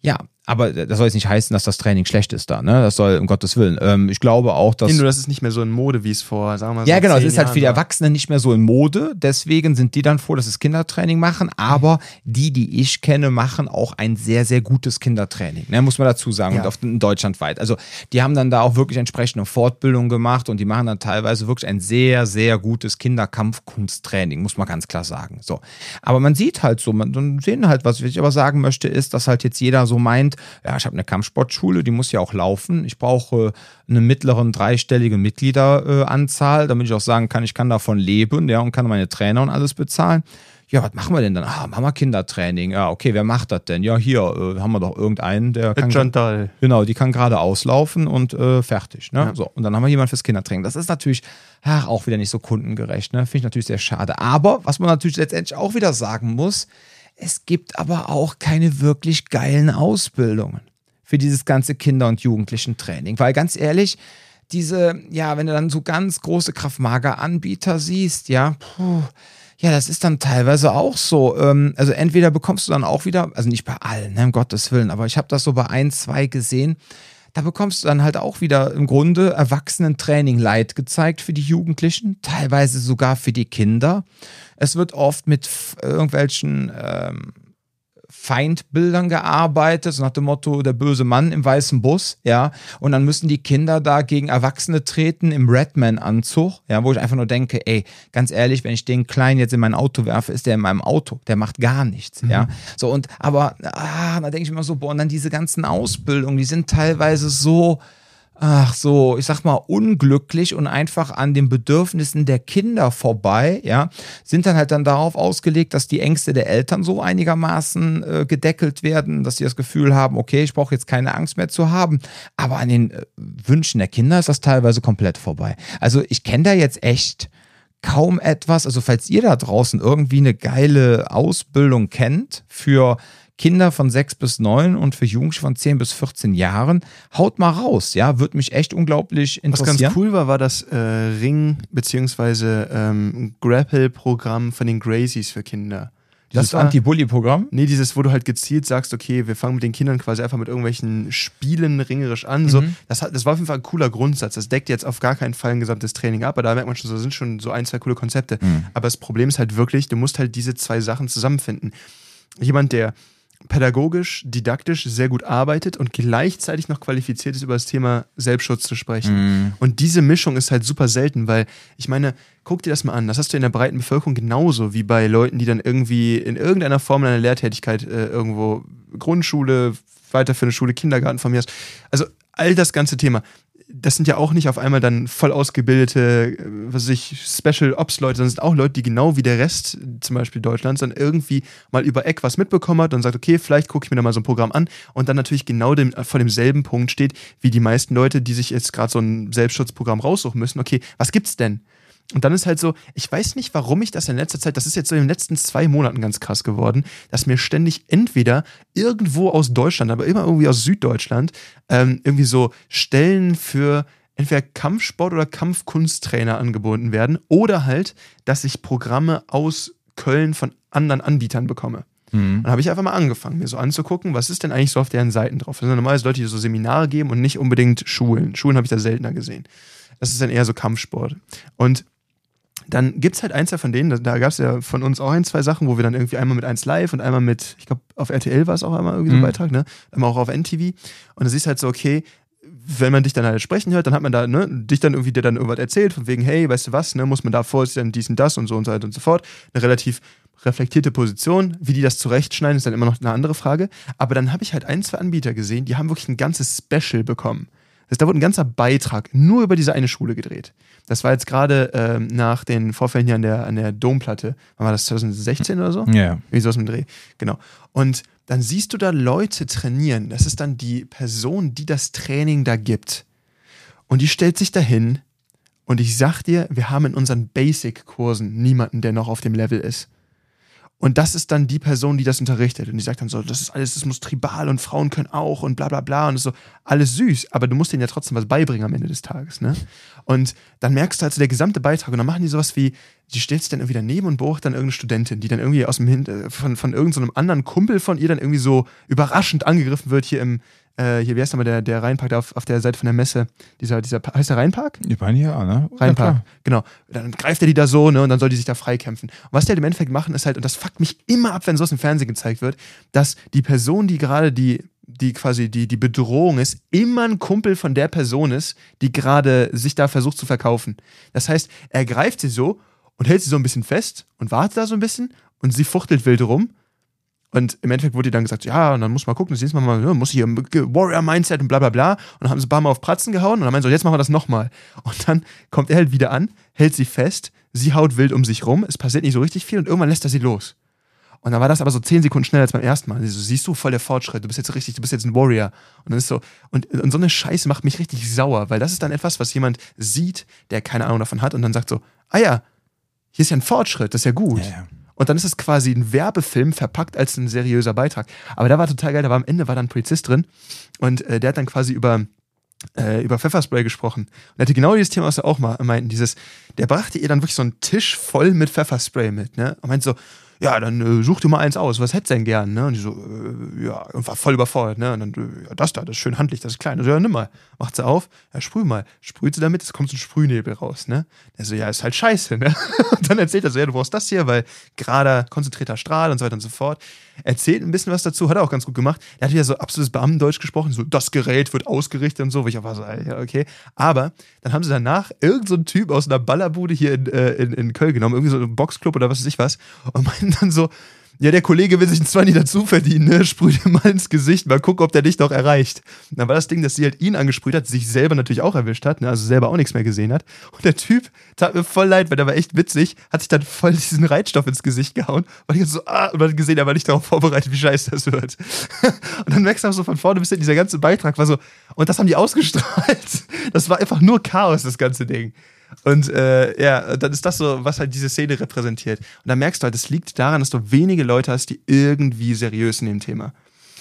ja, aber das soll jetzt nicht heißen, dass das Training schlecht ist da, ne? Das soll um Gottes Willen. Ähm, ich glaube auch, dass. Nur, das ist nicht mehr so in Mode, wie es vor, sagen wir mal. So ja, genau, es ist halt für die Erwachsenen nicht mehr so in Mode. Deswegen sind die dann froh, dass es Kindertraining machen. Aber die, die ich kenne, machen auch ein sehr, sehr gutes Kindertraining, ne? Muss man dazu sagen. Ja. Und auf in deutschlandweit. Also, die haben dann da auch wirklich entsprechende Fortbildung gemacht und die machen dann teilweise wirklich ein sehr, sehr gutes Kinderkampfkunsttraining, muss man ganz klar sagen. So. Aber man sieht halt so, man, man sehen halt, was ich aber sagen möchte, ist, dass halt jetzt jeder so meint, ja, ich habe eine Kampfsportschule, die muss ja auch laufen. Ich brauche eine mittleren dreistellige Mitgliederanzahl, damit ich auch sagen kann, ich kann davon leben, ja, und kann meine Trainer und alles bezahlen. Ja, was machen wir denn dann? Ah, machen wir Kindertraining. Ja, okay, wer macht das denn? Ja, hier äh, haben wir doch irgendeinen, der kann. Chantal. Genau, die kann gerade auslaufen und äh, fertig. Ne? Ja. So, und dann haben wir jemanden fürs Kindertraining. Das ist natürlich ach, auch wieder nicht so kundengerecht. Ne? Finde ich natürlich sehr schade. Aber was man natürlich letztendlich auch wieder sagen muss, es gibt aber auch keine wirklich geilen Ausbildungen für dieses ganze Kinder- und Jugendlichen-Training. Weil ganz ehrlich, diese, ja, wenn du dann so ganz große Kraftmager-Anbieter siehst, ja, puh, ja, das ist dann teilweise auch so. Ähm, also entweder bekommst du dann auch wieder, also nicht bei allen, ne, um Gottes Willen, aber ich habe das so bei ein, zwei gesehen, da bekommst du dann halt auch wieder im Grunde Erwachsenentraining Light gezeigt für die Jugendlichen, teilweise sogar für die Kinder. Es wird oft mit irgendwelchen ähm, Feindbildern gearbeitet, so nach dem Motto der böse Mann im weißen Bus, ja. Und dann müssen die Kinder da gegen Erwachsene treten im Redman-Anzug, ja, wo ich einfach nur denke, ey, ganz ehrlich, wenn ich den Kleinen jetzt in mein Auto werfe, ist der in meinem Auto, der macht gar nichts, mhm. ja. So und aber, ah, da denke ich immer so, boah, und dann diese ganzen Ausbildungen, die sind teilweise so, ach so, ich sag mal, unglücklich und einfach an den Bedürfnissen der Kinder vorbei, ja, sind dann halt dann darauf ausgelegt, dass die Ängste der Eltern so einigermaßen äh, gedeckelt werden, dass sie das Gefühl haben, okay, ich brauche jetzt keine Angst mehr zu haben. Aber an den äh, Wünschen der Kinder ist das teilweise komplett vorbei. Also ich kenne da jetzt echt kaum etwas. Also falls ihr da draußen irgendwie eine geile Ausbildung kennt für Kinder von 6 bis 9 und für Jugendliche von 10 bis 14 Jahren. Haut mal raus, ja, würde mich echt unglaublich interessieren. Was ganz cool war, war das äh, Ring- bzw. Ähm, Grapple-Programm von den Gracies für Kinder. Das Anti-Bully-Programm? Nee, dieses, wo du halt gezielt sagst, okay, wir fangen mit den Kindern quasi einfach mit irgendwelchen Spielen ringerisch an. Mhm. So, das, hat, das war auf jeden Fall ein cooler Grundsatz. Das deckt jetzt auf gar keinen Fall ein gesamtes Training ab, aber da merkt man schon, so sind schon so ein, zwei coole Konzepte. Mhm. Aber das Problem ist halt wirklich, du musst halt diese zwei Sachen zusammenfinden. Jemand, der pädagogisch, didaktisch sehr gut arbeitet und gleichzeitig noch qualifiziert ist, über das Thema Selbstschutz zu sprechen. Mm. Und diese Mischung ist halt super selten, weil ich meine, guck dir das mal an, das hast du in der breiten Bevölkerung genauso wie bei Leuten, die dann irgendwie in irgendeiner Form einer Lehrtätigkeit äh, irgendwo Grundschule, weiterführende Schule, Kindergarten von mir hast. Also all das ganze Thema das sind ja auch nicht auf einmal dann voll ausgebildete, äh, was weiß ich, Special Ops Leute, sondern sind auch Leute, die genau wie der Rest, zum Beispiel Deutschlands, dann irgendwie mal über Eck was mitbekommen hat und sagt, okay, vielleicht gucke ich mir da mal so ein Programm an und dann natürlich genau dem, vor demselben Punkt steht, wie die meisten Leute, die sich jetzt gerade so ein Selbstschutzprogramm raussuchen müssen. Okay, was gibt's denn? Und dann ist halt so, ich weiß nicht, warum ich das in letzter Zeit, das ist jetzt so in den letzten zwei Monaten ganz krass geworden, dass mir ständig entweder irgendwo aus Deutschland, aber immer irgendwie aus Süddeutschland, ähm, irgendwie so Stellen für entweder Kampfsport oder Kampfkunsttrainer angeboten werden oder halt, dass ich Programme aus Köln von anderen Anbietern bekomme. Mhm. Dann habe ich einfach mal angefangen, mir so anzugucken, was ist denn eigentlich so auf deren Seiten drauf. Das sind normalerweise Leute, die so Seminare geben und nicht unbedingt Schulen. Schulen habe ich da seltener gesehen. Das ist dann eher so Kampfsport. Und dann gibt es halt eins von denen, da gab es ja von uns auch ein, zwei Sachen, wo wir dann irgendwie einmal mit 1 Live und einmal mit, ich glaube, auf RTL war es auch einmal irgendwie so ein mhm. Beitrag, ne? Einmal auch auf NTV. Und da siehst halt so, okay, wenn man dich dann halt sprechen hört, dann hat man da, ne, dich dann irgendwie, der dann irgendwas erzählt, von wegen, hey, weißt du was, ne, muss man da vorstellen, dies und das und so und so weiter und so fort. Eine relativ reflektierte Position. Wie die das zurechtschneiden, ist dann immer noch eine andere Frage. Aber dann habe ich halt ein, zwei Anbieter gesehen, die haben wirklich ein ganzes Special bekommen. Das, da wurde ein ganzer Beitrag nur über diese eine Schule gedreht. Das war jetzt gerade ähm, nach den Vorfällen hier an der, an der Domplatte. Wann war das? 2016 oder so? Ja. Yeah. Wie so aus dem Dreh. Genau. Und dann siehst du da Leute trainieren. Das ist dann die Person, die das Training da gibt. Und die stellt sich dahin. Und ich sag dir, wir haben in unseren Basic-Kursen niemanden, der noch auf dem Level ist. Und das ist dann die Person, die das unterrichtet. Und die sagt dann so, das ist alles, das muss tribal und Frauen können auch und bla bla bla. Und so, alles süß, aber du musst denen ja trotzdem was beibringen am Ende des Tages, ne? Und dann merkst du halt so der gesamte Beitrag und dann machen die sowas wie, die stellt sich dann irgendwie daneben und beobachtet dann irgendeine Studentin, die dann irgendwie aus dem Hin äh, von, von irgendeinem so anderen Kumpel von ihr dann irgendwie so überraschend angegriffen wird hier im, äh, hier, wie heißt nochmal der, der Rheinpark auf, auf der Seite von der Messe? Dieser, dieser, heißt der Rheinpark? Ich meine ja, ne? Rheinpark, ja, genau. Dann greift er die da so, ne, und dann soll die sich da freikämpfen. Und was die halt im Endeffekt machen, ist halt, und das fuckt mich immer ab, wenn sowas im Fernsehen gezeigt wird, dass die Person, die gerade die, die quasi die, die Bedrohung ist, immer ein Kumpel von der Person ist, die gerade sich da versucht zu verkaufen. Das heißt, er greift sie so und hält sie so ein bisschen fest und wartet da so ein bisschen und sie fuchtelt wild rum und im Endeffekt wurde dann gesagt, ja, und dann muss man gucken, das nächste Mal, ja, muss hier Warrior-Mindset und bla bla bla. Und dann haben sie ein paar Mal auf Pratzen gehauen und dann meinen so, jetzt machen wir das nochmal. Und dann kommt er halt wieder an, hält sie fest, sie haut wild um sich rum, es passiert nicht so richtig viel und irgendwann lässt er sie los. Und dann war das aber so zehn Sekunden schneller als beim ersten Mal. So, siehst du, voll der Fortschritt, du bist jetzt richtig, du bist jetzt ein Warrior. Und dann ist so, und, und so eine Scheiße macht mich richtig sauer, weil das ist dann etwas, was jemand sieht, der keine Ahnung davon hat und dann sagt so, ah ja, hier ist ja ein Fortschritt, das ist ja gut. Ja, ja. Und dann ist es quasi ein Werbefilm verpackt als ein seriöser Beitrag. Aber da war total geil, da war am Ende war dann ein Polizist drin und äh, der hat dann quasi über äh, über Pfefferspray gesprochen. Und er hatte genau dieses Thema, was er auch mal meinten, dieses, der brachte ihr dann wirklich so einen Tisch voll mit Pfefferspray mit, ne? Und meinte so, ja, dann äh, such dir mal eins aus, was hättest denn gern, ne? Und die so, äh, ja, und war voll überfordert, ne? Und dann, äh, ja, das da, das ist schön handlich, das ist klein. Also, ja, nimm mal. Macht sie auf, ja, sprüh mal. Sprüht sie damit, es kommt so ein Sprühnebel raus, ne? Der so, ja, ist halt scheiße, ne? <laughs> Und dann erzählt er so, ja, du brauchst das hier, weil gerade konzentrierter Strahl und so weiter und so fort. Erzählt ein bisschen was dazu, hat er auch ganz gut gemacht. Er hat ja so absolutes Beamtendeutsch gesprochen, so das Gerät wird ausgerichtet und so, ich auch war so, ja, okay. Aber dann haben sie danach irgendeinen so Typ aus einer Ballerbude hier in, äh, in, in Köln genommen, irgendwie so einen Boxclub oder was weiß ich was, und <laughs> meinten dann so, ja, der Kollege will sich ein 20 dazu verdienen, ne? Sprüh dir mal ins Gesicht, mal gucken, ob der dich noch erreicht. Und dann war das Ding, dass sie halt ihn angesprüht hat, sich selber natürlich auch erwischt hat, ne? also selber auch nichts mehr gesehen hat. Und der Typ tat mir voll leid, weil der war echt witzig, hat sich dann voll diesen Reitstoff ins Gesicht gehauen, weil ich so, ah, und hat gesehen, er war nicht darauf vorbereitet, wie scheiße das wird. <laughs> und dann merkst du auch so von vorne bis hinten, dieser ganze Beitrag war so, und das haben die ausgestrahlt. Das war einfach nur Chaos, das ganze Ding. Und äh, ja, dann ist das so, was halt diese Szene repräsentiert. Und dann merkst du halt, es liegt daran, dass du wenige Leute hast, die irgendwie seriös in dem Thema.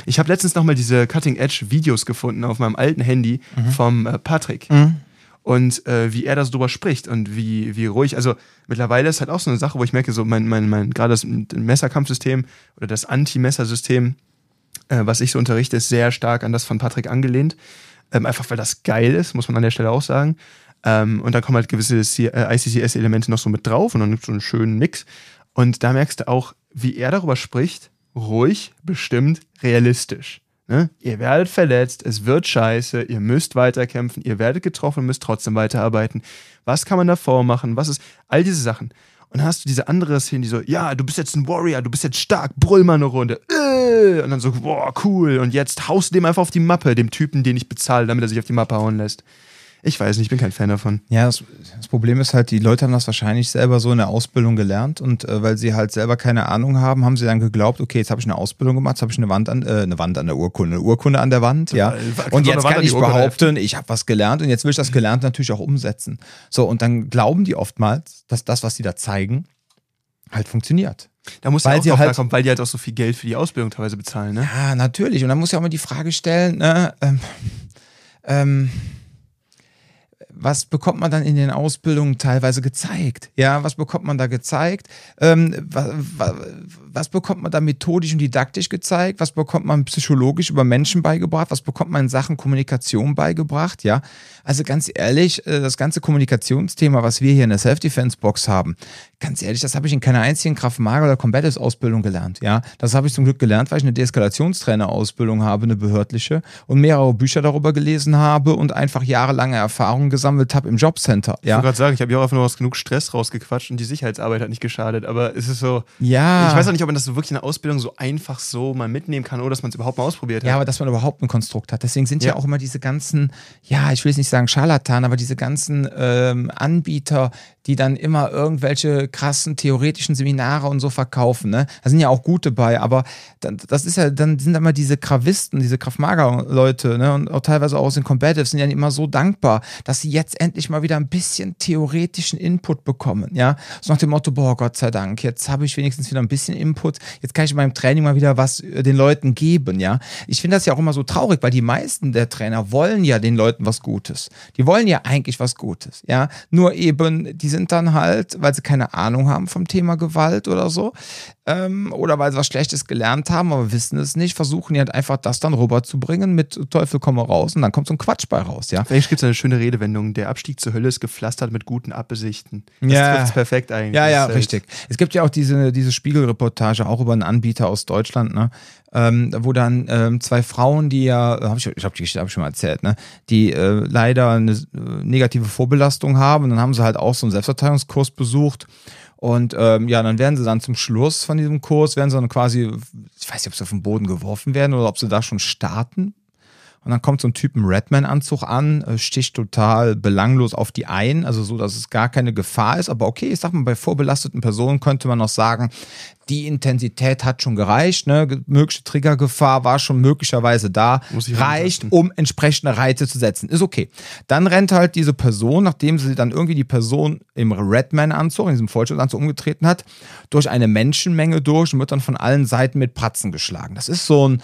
Ich habe letztens nochmal diese Cutting-Edge-Videos gefunden auf meinem alten Handy mhm. vom äh, Patrick. Mhm. Und äh, wie er da so drüber spricht und wie, wie ruhig. Also mittlerweile ist halt auch so eine Sache, wo ich merke, so mein, mein, mein gerade das Messerkampfsystem oder das Anti-Messersystem, äh, was ich so unterrichte, ist sehr stark an das von Patrick angelehnt. Ähm, einfach weil das geil ist, muss man an der Stelle auch sagen. Ähm, und dann kommen halt gewisse äh, ICCS-Elemente noch so mit drauf und dann gibt es so einen schönen Mix. Und da merkst du auch, wie er darüber spricht, ruhig, bestimmt, realistisch. Ne? Ihr werdet verletzt, es wird scheiße, ihr müsst weiterkämpfen, ihr werdet getroffen müsst trotzdem weiterarbeiten. Was kann man davor machen? Was ist all diese Sachen? Und dann hast du diese andere Szene, die so, ja, du bist jetzt ein Warrior, du bist jetzt stark, brüll mal eine Runde. Äh! Und dann so, boah, cool. Und jetzt haust du dem einfach auf die Mappe, dem Typen, den ich bezahle, damit er sich auf die Mappe hauen lässt. Ich weiß nicht, ich bin kein Fan davon. Ja, das, das, Problem ist halt, die Leute haben das wahrscheinlich selber so in der Ausbildung gelernt und äh, weil sie halt selber keine Ahnung haben, haben sie dann geglaubt, okay, jetzt habe ich eine Ausbildung gemacht, jetzt habe ich eine Wand an, äh, eine Wand an der Urkunde, eine Urkunde an der Wand, ja. Und jetzt kann ich behaupten, ich habe was gelernt und jetzt will ich das gelernt natürlich auch umsetzen. So, und dann glauben die oftmals, dass das, was sie da zeigen, halt funktioniert. Da muss weil ja auch halt, kommen, weil die halt auch so viel Geld für die Ausbildung teilweise bezahlen, ne? Ja, natürlich. Und dann muss ja auch mal die Frage stellen, ne, ähm, ähm, was bekommt man dann in den Ausbildungen teilweise gezeigt? Ja, was bekommt man da gezeigt? Ähm, was, was, bekommt man da methodisch und didaktisch gezeigt? Was bekommt man psychologisch über Menschen beigebracht? Was bekommt man in Sachen Kommunikation beigebracht? Ja, also ganz ehrlich, äh, das ganze Kommunikationsthema, was wir hier in der Self-Defense-Box haben, ganz ehrlich, das habe ich in keiner einzigen Kraft-Mager- oder Combatives-Ausbildung gelernt. Ja, das habe ich zum Glück gelernt, weil ich eine Deeskalationstrainer-Ausbildung habe, eine behördliche und mehrere Bücher darüber gelesen habe und einfach jahrelange Erfahrung gesammelt habe im Jobcenter. Ja? Ich wollte gerade sagen, ich habe ja auch einfach nur aus genug Stress rausgequatscht und die Sicherheitsarbeit hat nicht geschadet. Aber es ist so, ja. ich weiß auch nicht, ob man das so wirklich in der Ausbildung so einfach so mal mitnehmen kann oder dass man es überhaupt mal ausprobiert hat. Ja, aber dass man überhaupt ein Konstrukt hat. Deswegen sind ja, ja auch immer diese ganzen, ja, ich will jetzt nicht sagen Scharlatan, aber diese ganzen ähm, Anbieter, die dann immer irgendwelche krassen theoretischen Seminare und so verkaufen. Ne? Da sind ja auch gute bei, aber das ist ja, dann sind immer diese Kravisten, diese Kraftmager-Leute ne? und auch teilweise auch aus den Combatives sind ja immer so dankbar, dass sie jetzt endlich mal wieder ein bisschen theoretischen Input bekommen. Ja, so nach dem Motto, boah, Gott sei Dank, jetzt habe ich wenigstens wieder ein bisschen Input, jetzt kann ich in meinem Training mal wieder was äh, den Leuten geben. Ja, ich finde das ja auch immer so traurig, weil die meisten der Trainer wollen ja den Leuten was Gutes. Die wollen ja eigentlich was Gutes. Ja, nur eben diese sind dann halt, weil sie keine Ahnung haben vom Thema Gewalt oder so, ähm, oder weil sie was Schlechtes gelernt haben, aber wissen es nicht, versuchen die halt einfach das dann rüberzubringen mit Teufel komme raus und dann kommt so ein Quatsch bei raus, ja. Vielleicht gibt es eine schöne Redewendung, der Abstieg zur Hölle ist gepflastert mit guten Absichten. Das ja. trifft perfekt eigentlich. Ja, ja, richtig. Es gibt ja auch diese, diese Spiegelreportage auch über einen Anbieter aus Deutschland, ne? Ähm, wo dann ähm, zwei Frauen, die ja, hab ich, ich glaube, die Geschichte habe ich schon mal erzählt, ne, die äh, leider eine äh, negative Vorbelastung haben. Und dann haben sie halt auch so einen Selbstverteidigungskurs besucht und ähm, ja, dann werden sie dann zum Schluss von diesem Kurs, werden sie dann quasi, ich weiß nicht, ob sie auf den Boden geworfen werden oder ob sie da schon starten. Und dann kommt so ein Typ im Redman-Anzug an, äh, sticht total belanglos auf die ein, also so, dass es gar keine Gefahr ist. Aber okay, ich sag mal, bei vorbelasteten Personen könnte man noch sagen, die Intensität hat schon gereicht, ne? mögliche Triggergefahr war schon möglicherweise da, reicht, um entsprechende Reize zu setzen. Ist okay. Dann rennt halt diese Person, nachdem sie dann irgendwie die Person im Redman-Anzug, in diesem Vollschutzanzug umgetreten hat, durch eine Menschenmenge durch und wird dann von allen Seiten mit Pratzen geschlagen. Das ist so ein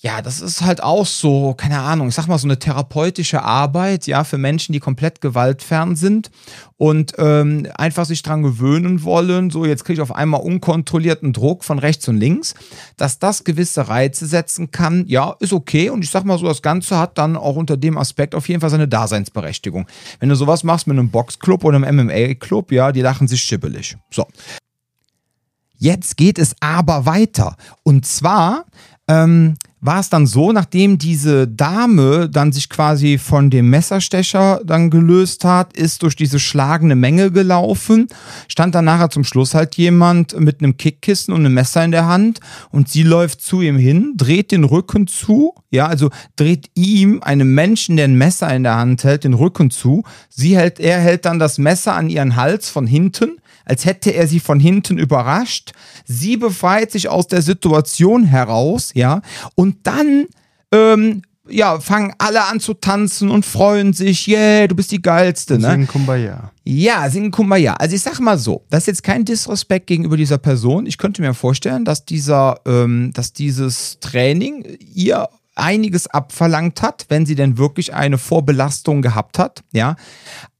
ja, das ist halt auch so, keine Ahnung, ich sag mal so eine therapeutische Arbeit, ja, für Menschen, die komplett gewaltfern sind und ähm, einfach sich dran gewöhnen wollen. So, jetzt kriege ich auf einmal unkontrollierten Druck von rechts und links, dass das gewisse Reize setzen kann. Ja, ist okay. Und ich sag mal so, das Ganze hat dann auch unter dem Aspekt auf jeden Fall seine Daseinsberechtigung. Wenn du sowas machst mit einem Boxclub oder einem MMA-Club, ja, die lachen sich schibbelig. So. Jetzt geht es aber weiter. Und zwar ähm, war es dann so, nachdem diese Dame dann sich quasi von dem Messerstecher dann gelöst hat, ist durch diese schlagende Menge gelaufen, stand dann nachher zum Schluss halt jemand mit einem Kickkissen und einem Messer in der Hand und sie läuft zu ihm hin, dreht den Rücken zu, ja, also dreht ihm, einem Menschen, der ein Messer in der Hand hält, den Rücken zu. Sie hält, er hält dann das Messer an ihren Hals von hinten, als hätte er sie von hinten überrascht. Sie befreit sich aus der Situation heraus, ja, und dann ähm, ja, fangen alle an zu tanzen und freuen sich, yeah, du bist die Geilste, ne? Singen Kumbaya. Ja, singen Kumbaya. Also ich sag mal so, das ist jetzt kein Disrespekt gegenüber dieser Person. Ich könnte mir vorstellen, dass dieser, ähm, dass dieses Training ihr einiges abverlangt hat, wenn sie denn wirklich eine Vorbelastung gehabt hat, ja.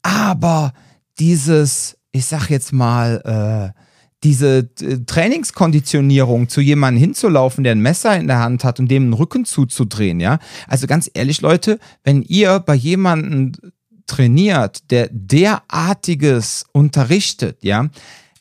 Aber dieses, ich sag jetzt mal, äh, diese äh, Trainingskonditionierung zu jemandem hinzulaufen, der ein Messer in der Hand hat und dem den Rücken zuzudrehen, ja. Also ganz ehrlich, Leute, wenn ihr bei jemandem trainiert, der derartiges unterrichtet, ja,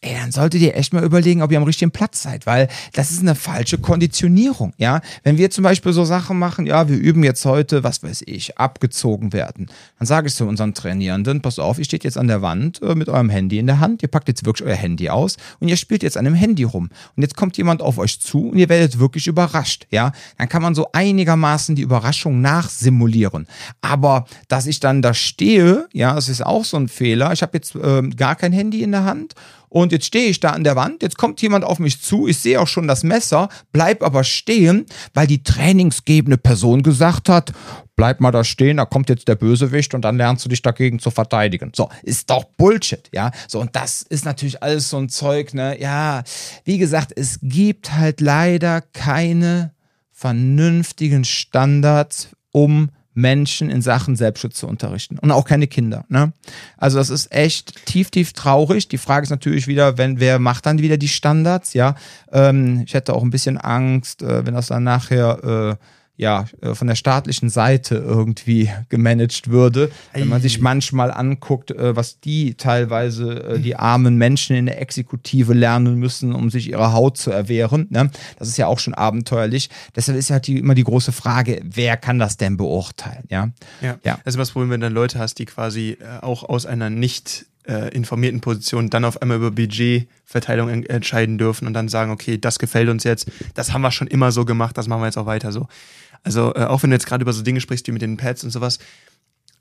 ey, dann solltet ihr echt mal überlegen, ob ihr am richtigen Platz seid, weil das ist eine falsche Konditionierung, ja. Wenn wir zum Beispiel so Sachen machen, ja, wir üben jetzt heute, was weiß ich, abgezogen werden, dann sage ich zu unseren Trainierenden, pass auf, ihr steht jetzt an der Wand äh, mit eurem Handy in der Hand, ihr packt jetzt wirklich euer Handy aus und ihr spielt jetzt an dem Handy rum und jetzt kommt jemand auf euch zu und ihr werdet wirklich überrascht, ja. Dann kann man so einigermaßen die Überraschung nachsimulieren, aber dass ich dann da stehe, ja, das ist auch so ein Fehler. Ich habe jetzt äh, gar kein Handy in der Hand und jetzt stehe ich da an der Wand, jetzt kommt jemand auf mich zu, ich sehe auch schon das Messer, bleib aber stehen, weil die trainingsgebende Person gesagt hat, bleib mal da stehen, da kommt jetzt der Bösewicht und dann lernst du dich dagegen zu verteidigen. So, ist doch Bullshit, ja. So, und das ist natürlich alles so ein Zeug, ne? Ja, wie gesagt, es gibt halt leider keine vernünftigen Standards, um Menschen in Sachen Selbstschutz zu unterrichten. Und auch keine Kinder. Ne? Also das ist echt tief, tief traurig. Die Frage ist natürlich wieder, wenn wer macht dann wieder die Standards, ja. Ähm, ich hätte auch ein bisschen Angst, äh, wenn das dann nachher äh, ja, äh, von der staatlichen Seite irgendwie gemanagt würde. Wenn man sich manchmal anguckt, äh, was die teilweise, äh, die armen Menschen in der Exekutive lernen müssen, um sich ihre Haut zu erwehren. Ne? Das ist ja auch schon abenteuerlich. Deshalb ist halt die, immer die große Frage, wer kann das denn beurteilen? Ja, ja. ja. Also was Problem, wenn du dann Leute hast, die quasi auch aus einer nicht informierten Position dann auf einmal über Budgetverteilung entscheiden dürfen und dann sagen, okay, das gefällt uns jetzt, das haben wir schon immer so gemacht, das machen wir jetzt auch weiter so. Also äh, auch wenn du jetzt gerade über so Dinge sprichst wie mit den Pads und sowas,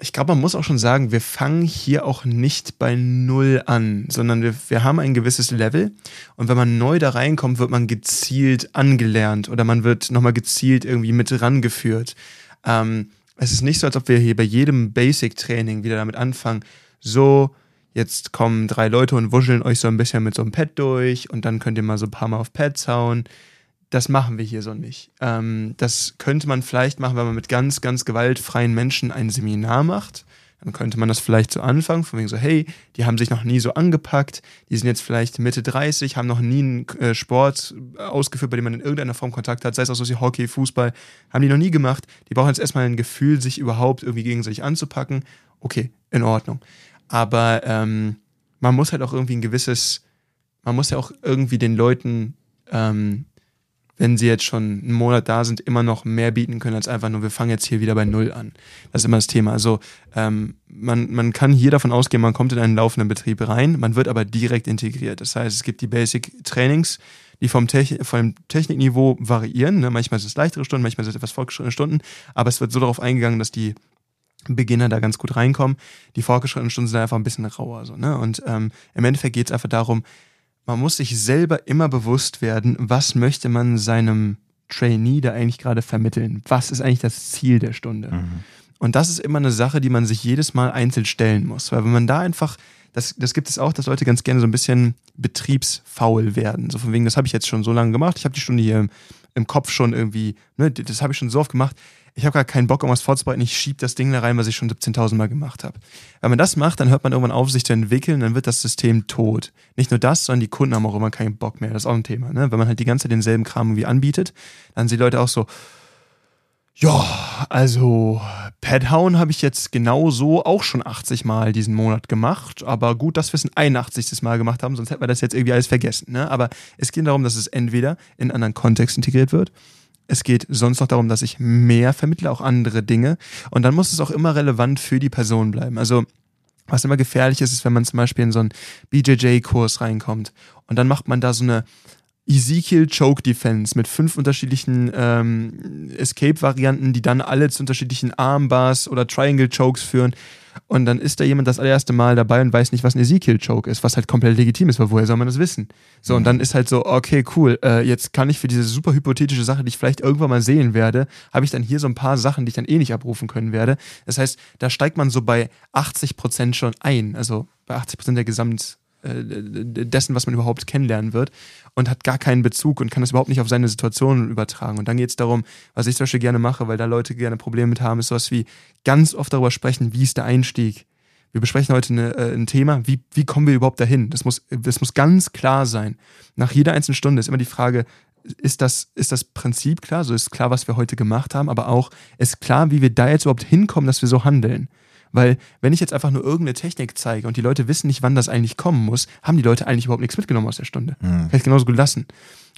ich glaube, man muss auch schon sagen, wir fangen hier auch nicht bei Null an, sondern wir, wir haben ein gewisses Level und wenn man neu da reinkommt, wird man gezielt angelernt oder man wird nochmal gezielt irgendwie mit rangeführt. Ähm, es ist nicht so, als ob wir hier bei jedem Basic-Training wieder damit anfangen, so, jetzt kommen drei Leute und wuscheln euch so ein bisschen mit so einem Pad durch und dann könnt ihr mal so ein paar Mal auf Pads hauen das machen wir hier so nicht. Ähm, das könnte man vielleicht machen, wenn man mit ganz, ganz gewaltfreien Menschen ein Seminar macht. Dann könnte man das vielleicht so anfangen, von wegen so, hey, die haben sich noch nie so angepackt, die sind jetzt vielleicht Mitte 30, haben noch nie einen äh, Sport ausgeführt, bei dem man in irgendeiner Form Kontakt hat, sei es auch so wie Hockey, Fußball, haben die noch nie gemacht. Die brauchen jetzt erstmal ein Gefühl, sich überhaupt irgendwie gegenseitig anzupacken. Okay, in Ordnung. Aber ähm, man muss halt auch irgendwie ein gewisses, man muss ja auch irgendwie den Leuten ähm, wenn sie jetzt schon einen Monat da sind, immer noch mehr bieten können als einfach nur, wir fangen jetzt hier wieder bei Null an. Das ist immer das Thema. Also ähm, man, man kann hier davon ausgehen, man kommt in einen laufenden Betrieb rein, man wird aber direkt integriert. Das heißt, es gibt die Basic-Trainings, die vom, Techn vom Technikniveau variieren. Ne? Manchmal ist es leichtere Stunden, manchmal sind es etwas fortgeschrittene Stunden, aber es wird so darauf eingegangen, dass die Beginner da ganz gut reinkommen. Die fortgeschrittenen Stunden sind einfach ein bisschen rauer. So, ne? Und ähm, im Endeffekt geht es einfach darum, man muss sich selber immer bewusst werden, was möchte man seinem Trainee da eigentlich gerade vermitteln? Was ist eigentlich das Ziel der Stunde? Mhm. Und das ist immer eine Sache, die man sich jedes Mal einzeln stellen muss. Weil wenn man da einfach, das, das gibt es auch, dass Leute ganz gerne so ein bisschen betriebsfaul werden. So von wegen, das habe ich jetzt schon so lange gemacht, ich habe die Stunde hier im, Kopf schon irgendwie, ne, das habe ich schon so oft gemacht ich habe gar keinen Bock, um was vorzubereiten, ich schiebe das Ding da rein, was ich schon 17.000 Mal gemacht habe. Wenn man das macht, dann hört man irgendwann auf, sich zu entwickeln, dann wird das System tot. Nicht nur das, sondern die Kunden haben auch immer keinen Bock mehr. Das ist auch ein Thema. Ne? Wenn man halt die ganze Zeit denselben Kram irgendwie anbietet, dann sind die Leute auch so, ja, also Padhound habe ich jetzt genauso auch schon 80 Mal diesen Monat gemacht. Aber gut, dass wir es ein 81. Mal gemacht haben, sonst hätten wir das jetzt irgendwie alles vergessen. Ne? Aber es geht darum, dass es entweder in einen anderen Kontext integriert wird. Es geht sonst noch darum, dass ich mehr vermittle, auch andere Dinge. Und dann muss es auch immer relevant für die Person bleiben. Also was immer gefährlich ist, ist, wenn man zum Beispiel in so einen BJJ-Kurs reinkommt und dann macht man da so eine Ezekiel Choke Defense mit fünf unterschiedlichen ähm, Escape-Varianten, die dann alle zu unterschiedlichen Armbars oder Triangle Chokes führen. Und dann ist da jemand das allererste Mal dabei und weiß nicht, was ein Ezekiel Choke ist, was halt komplett legitim ist, weil woher soll man das wissen? So, und dann ist halt so, okay, cool, äh, jetzt kann ich für diese super hypothetische Sache, die ich vielleicht irgendwann mal sehen werde, habe ich dann hier so ein paar Sachen, die ich dann eh nicht abrufen können werde. Das heißt, da steigt man so bei 80 Prozent schon ein, also bei 80 Prozent der Gesamt äh, dessen, was man überhaupt kennenlernen wird und hat gar keinen Bezug und kann das überhaupt nicht auf seine Situation übertragen. Und dann geht es darum, was ich zum Beispiel gerne mache, weil da Leute gerne Probleme mit haben, ist sowas wie ganz oft darüber sprechen, wie ist der Einstieg. Wir besprechen heute eine, äh, ein Thema, wie, wie kommen wir überhaupt dahin? Das muss, das muss ganz klar sein. Nach jeder einzelnen Stunde ist immer die Frage, ist das, ist das Prinzip klar? So ist klar, was wir heute gemacht haben, aber auch ist klar, wie wir da jetzt überhaupt hinkommen, dass wir so handeln. Weil wenn ich jetzt einfach nur irgendeine Technik zeige und die Leute wissen nicht, wann das eigentlich kommen muss, haben die Leute eigentlich überhaupt nichts mitgenommen aus der Stunde. Mhm. Kann ich genauso gut lassen.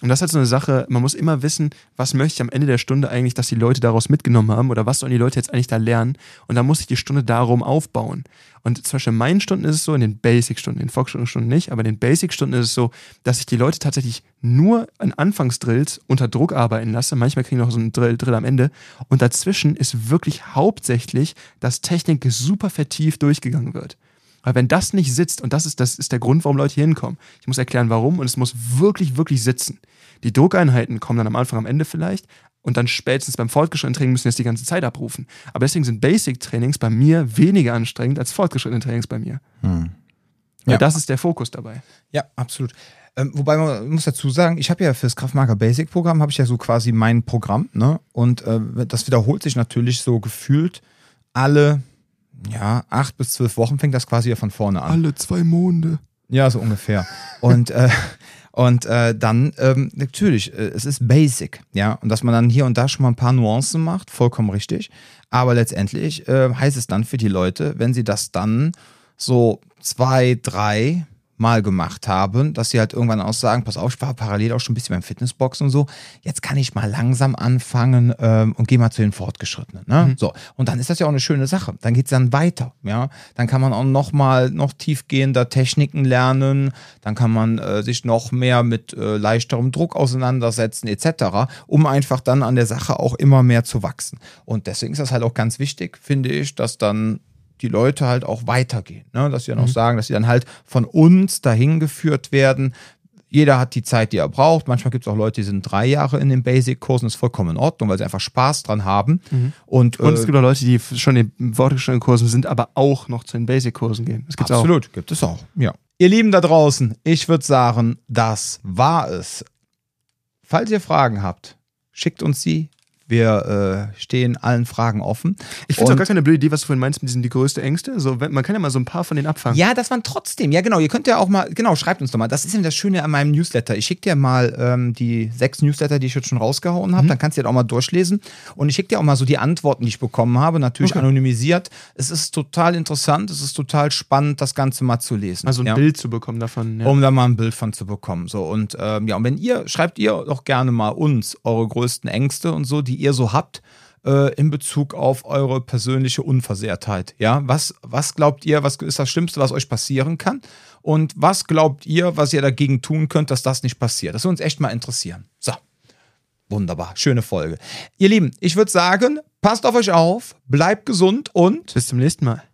Und das ist halt so eine Sache, man muss immer wissen, was möchte ich am Ende der Stunde eigentlich, dass die Leute daraus mitgenommen haben oder was sollen die Leute jetzt eigentlich da lernen. Und da muss ich die Stunde darum aufbauen. Und zum Beispiel in meinen Stunden ist es so, in den Basic-Stunden, in den Volksstunden nicht, aber in den Basic-Stunden ist es so, dass ich die Leute tatsächlich nur in Anfangsdrills unter Druck arbeiten lasse. Manchmal kriegen noch so einen Drill, Drill am Ende. Und dazwischen ist wirklich hauptsächlich, dass Technik super vertieft durchgegangen wird. Weil wenn das nicht sitzt, und das ist, das ist der Grund, warum Leute hier hinkommen, ich muss erklären, warum, und es muss wirklich, wirklich sitzen. Die Druckeinheiten kommen dann am Anfang, am Ende vielleicht, und dann spätestens beim fortgeschrittenen Training müssen wir es die ganze Zeit abrufen. Aber deswegen sind Basic-Trainings bei mir weniger anstrengend als fortgeschrittene Trainings bei mir. Hm. Ja. das ist der Fokus dabei. Ja, absolut. Ähm, wobei man muss dazu sagen, ich habe ja fürs Kraftmarker Basic Programm habe ich ja so quasi mein Programm, ne? Und äh, das wiederholt sich natürlich so gefühlt alle ja, acht bis zwölf Wochen fängt das quasi ja von vorne an. Alle zwei Monde. Ja, so ungefähr. Und, äh, und äh, dann, ähm, natürlich, äh, es ist basic, ja. Und dass man dann hier und da schon mal ein paar Nuancen macht, vollkommen richtig. Aber letztendlich äh, heißt es dann für die Leute, wenn sie das dann so zwei, drei, mal gemacht haben, dass sie halt irgendwann auch sagen, pass auf, ich war parallel auch schon ein bisschen beim Fitnessbox und so, jetzt kann ich mal langsam anfangen ähm, und gehe mal zu den Fortgeschrittenen. Ne? Mhm. So, und dann ist das ja auch eine schöne Sache. Dann geht es dann weiter. Ja? Dann kann man auch noch mal noch tiefgehender Techniken lernen, dann kann man äh, sich noch mehr mit äh, leichterem Druck auseinandersetzen etc., um einfach dann an der Sache auch immer mehr zu wachsen. Und deswegen ist das halt auch ganz wichtig, finde ich, dass dann die Leute halt auch weitergehen. Ne? Dass sie dann mhm. auch sagen, dass sie dann halt von uns dahin geführt werden. Jeder hat die Zeit, die er braucht. Manchmal gibt es auch Leute, die sind drei Jahre in den Basic-Kursen, ist vollkommen in Ordnung, weil sie einfach Spaß dran haben. Mhm. Und, Und es äh, gibt auch Leute, die schon in den fortgeschrittenen Kursen sind, aber auch noch zu den Basic-Kursen gehen. Das gibt's absolut, auch. gibt es auch. Ja. Ihr Lieben da draußen, ich würde sagen, das war es. Falls ihr Fragen habt, schickt uns sie wir äh, stehen allen Fragen offen. Ich finde es auch gar keine blöde Idee, was du vorhin meinst mit diesen die größte Ängste. So, man kann ja mal so ein paar von denen abfangen. Ja, das waren trotzdem. Ja, genau. Ihr könnt ja auch mal, genau, schreibt uns doch mal. Das ist eben das Schöne an meinem Newsletter. Ich schicke dir mal ähm, die sechs Newsletter, die ich jetzt schon rausgehauen habe. Mhm. Dann kannst du dir auch mal durchlesen. Und ich schicke dir auch mal so die Antworten, die ich bekommen habe. Natürlich okay. anonymisiert. Es ist total interessant. Es ist total spannend, das Ganze mal zu lesen. Also ein ja? Bild zu bekommen davon. Ja. Um da mal ein Bild von zu bekommen. So, und ähm, ja, und wenn ihr, schreibt ihr doch gerne mal uns eure größten Ängste und so, die ihr so habt äh, in Bezug auf eure persönliche Unversehrtheit. Ja, was, was glaubt ihr, was ist das Schlimmste, was euch passieren kann? Und was glaubt ihr, was ihr dagegen tun könnt, dass das nicht passiert? Das würde uns echt mal interessieren. So. Wunderbar, schöne Folge. Ihr Lieben, ich würde sagen, passt auf euch auf, bleibt gesund und bis zum nächsten Mal.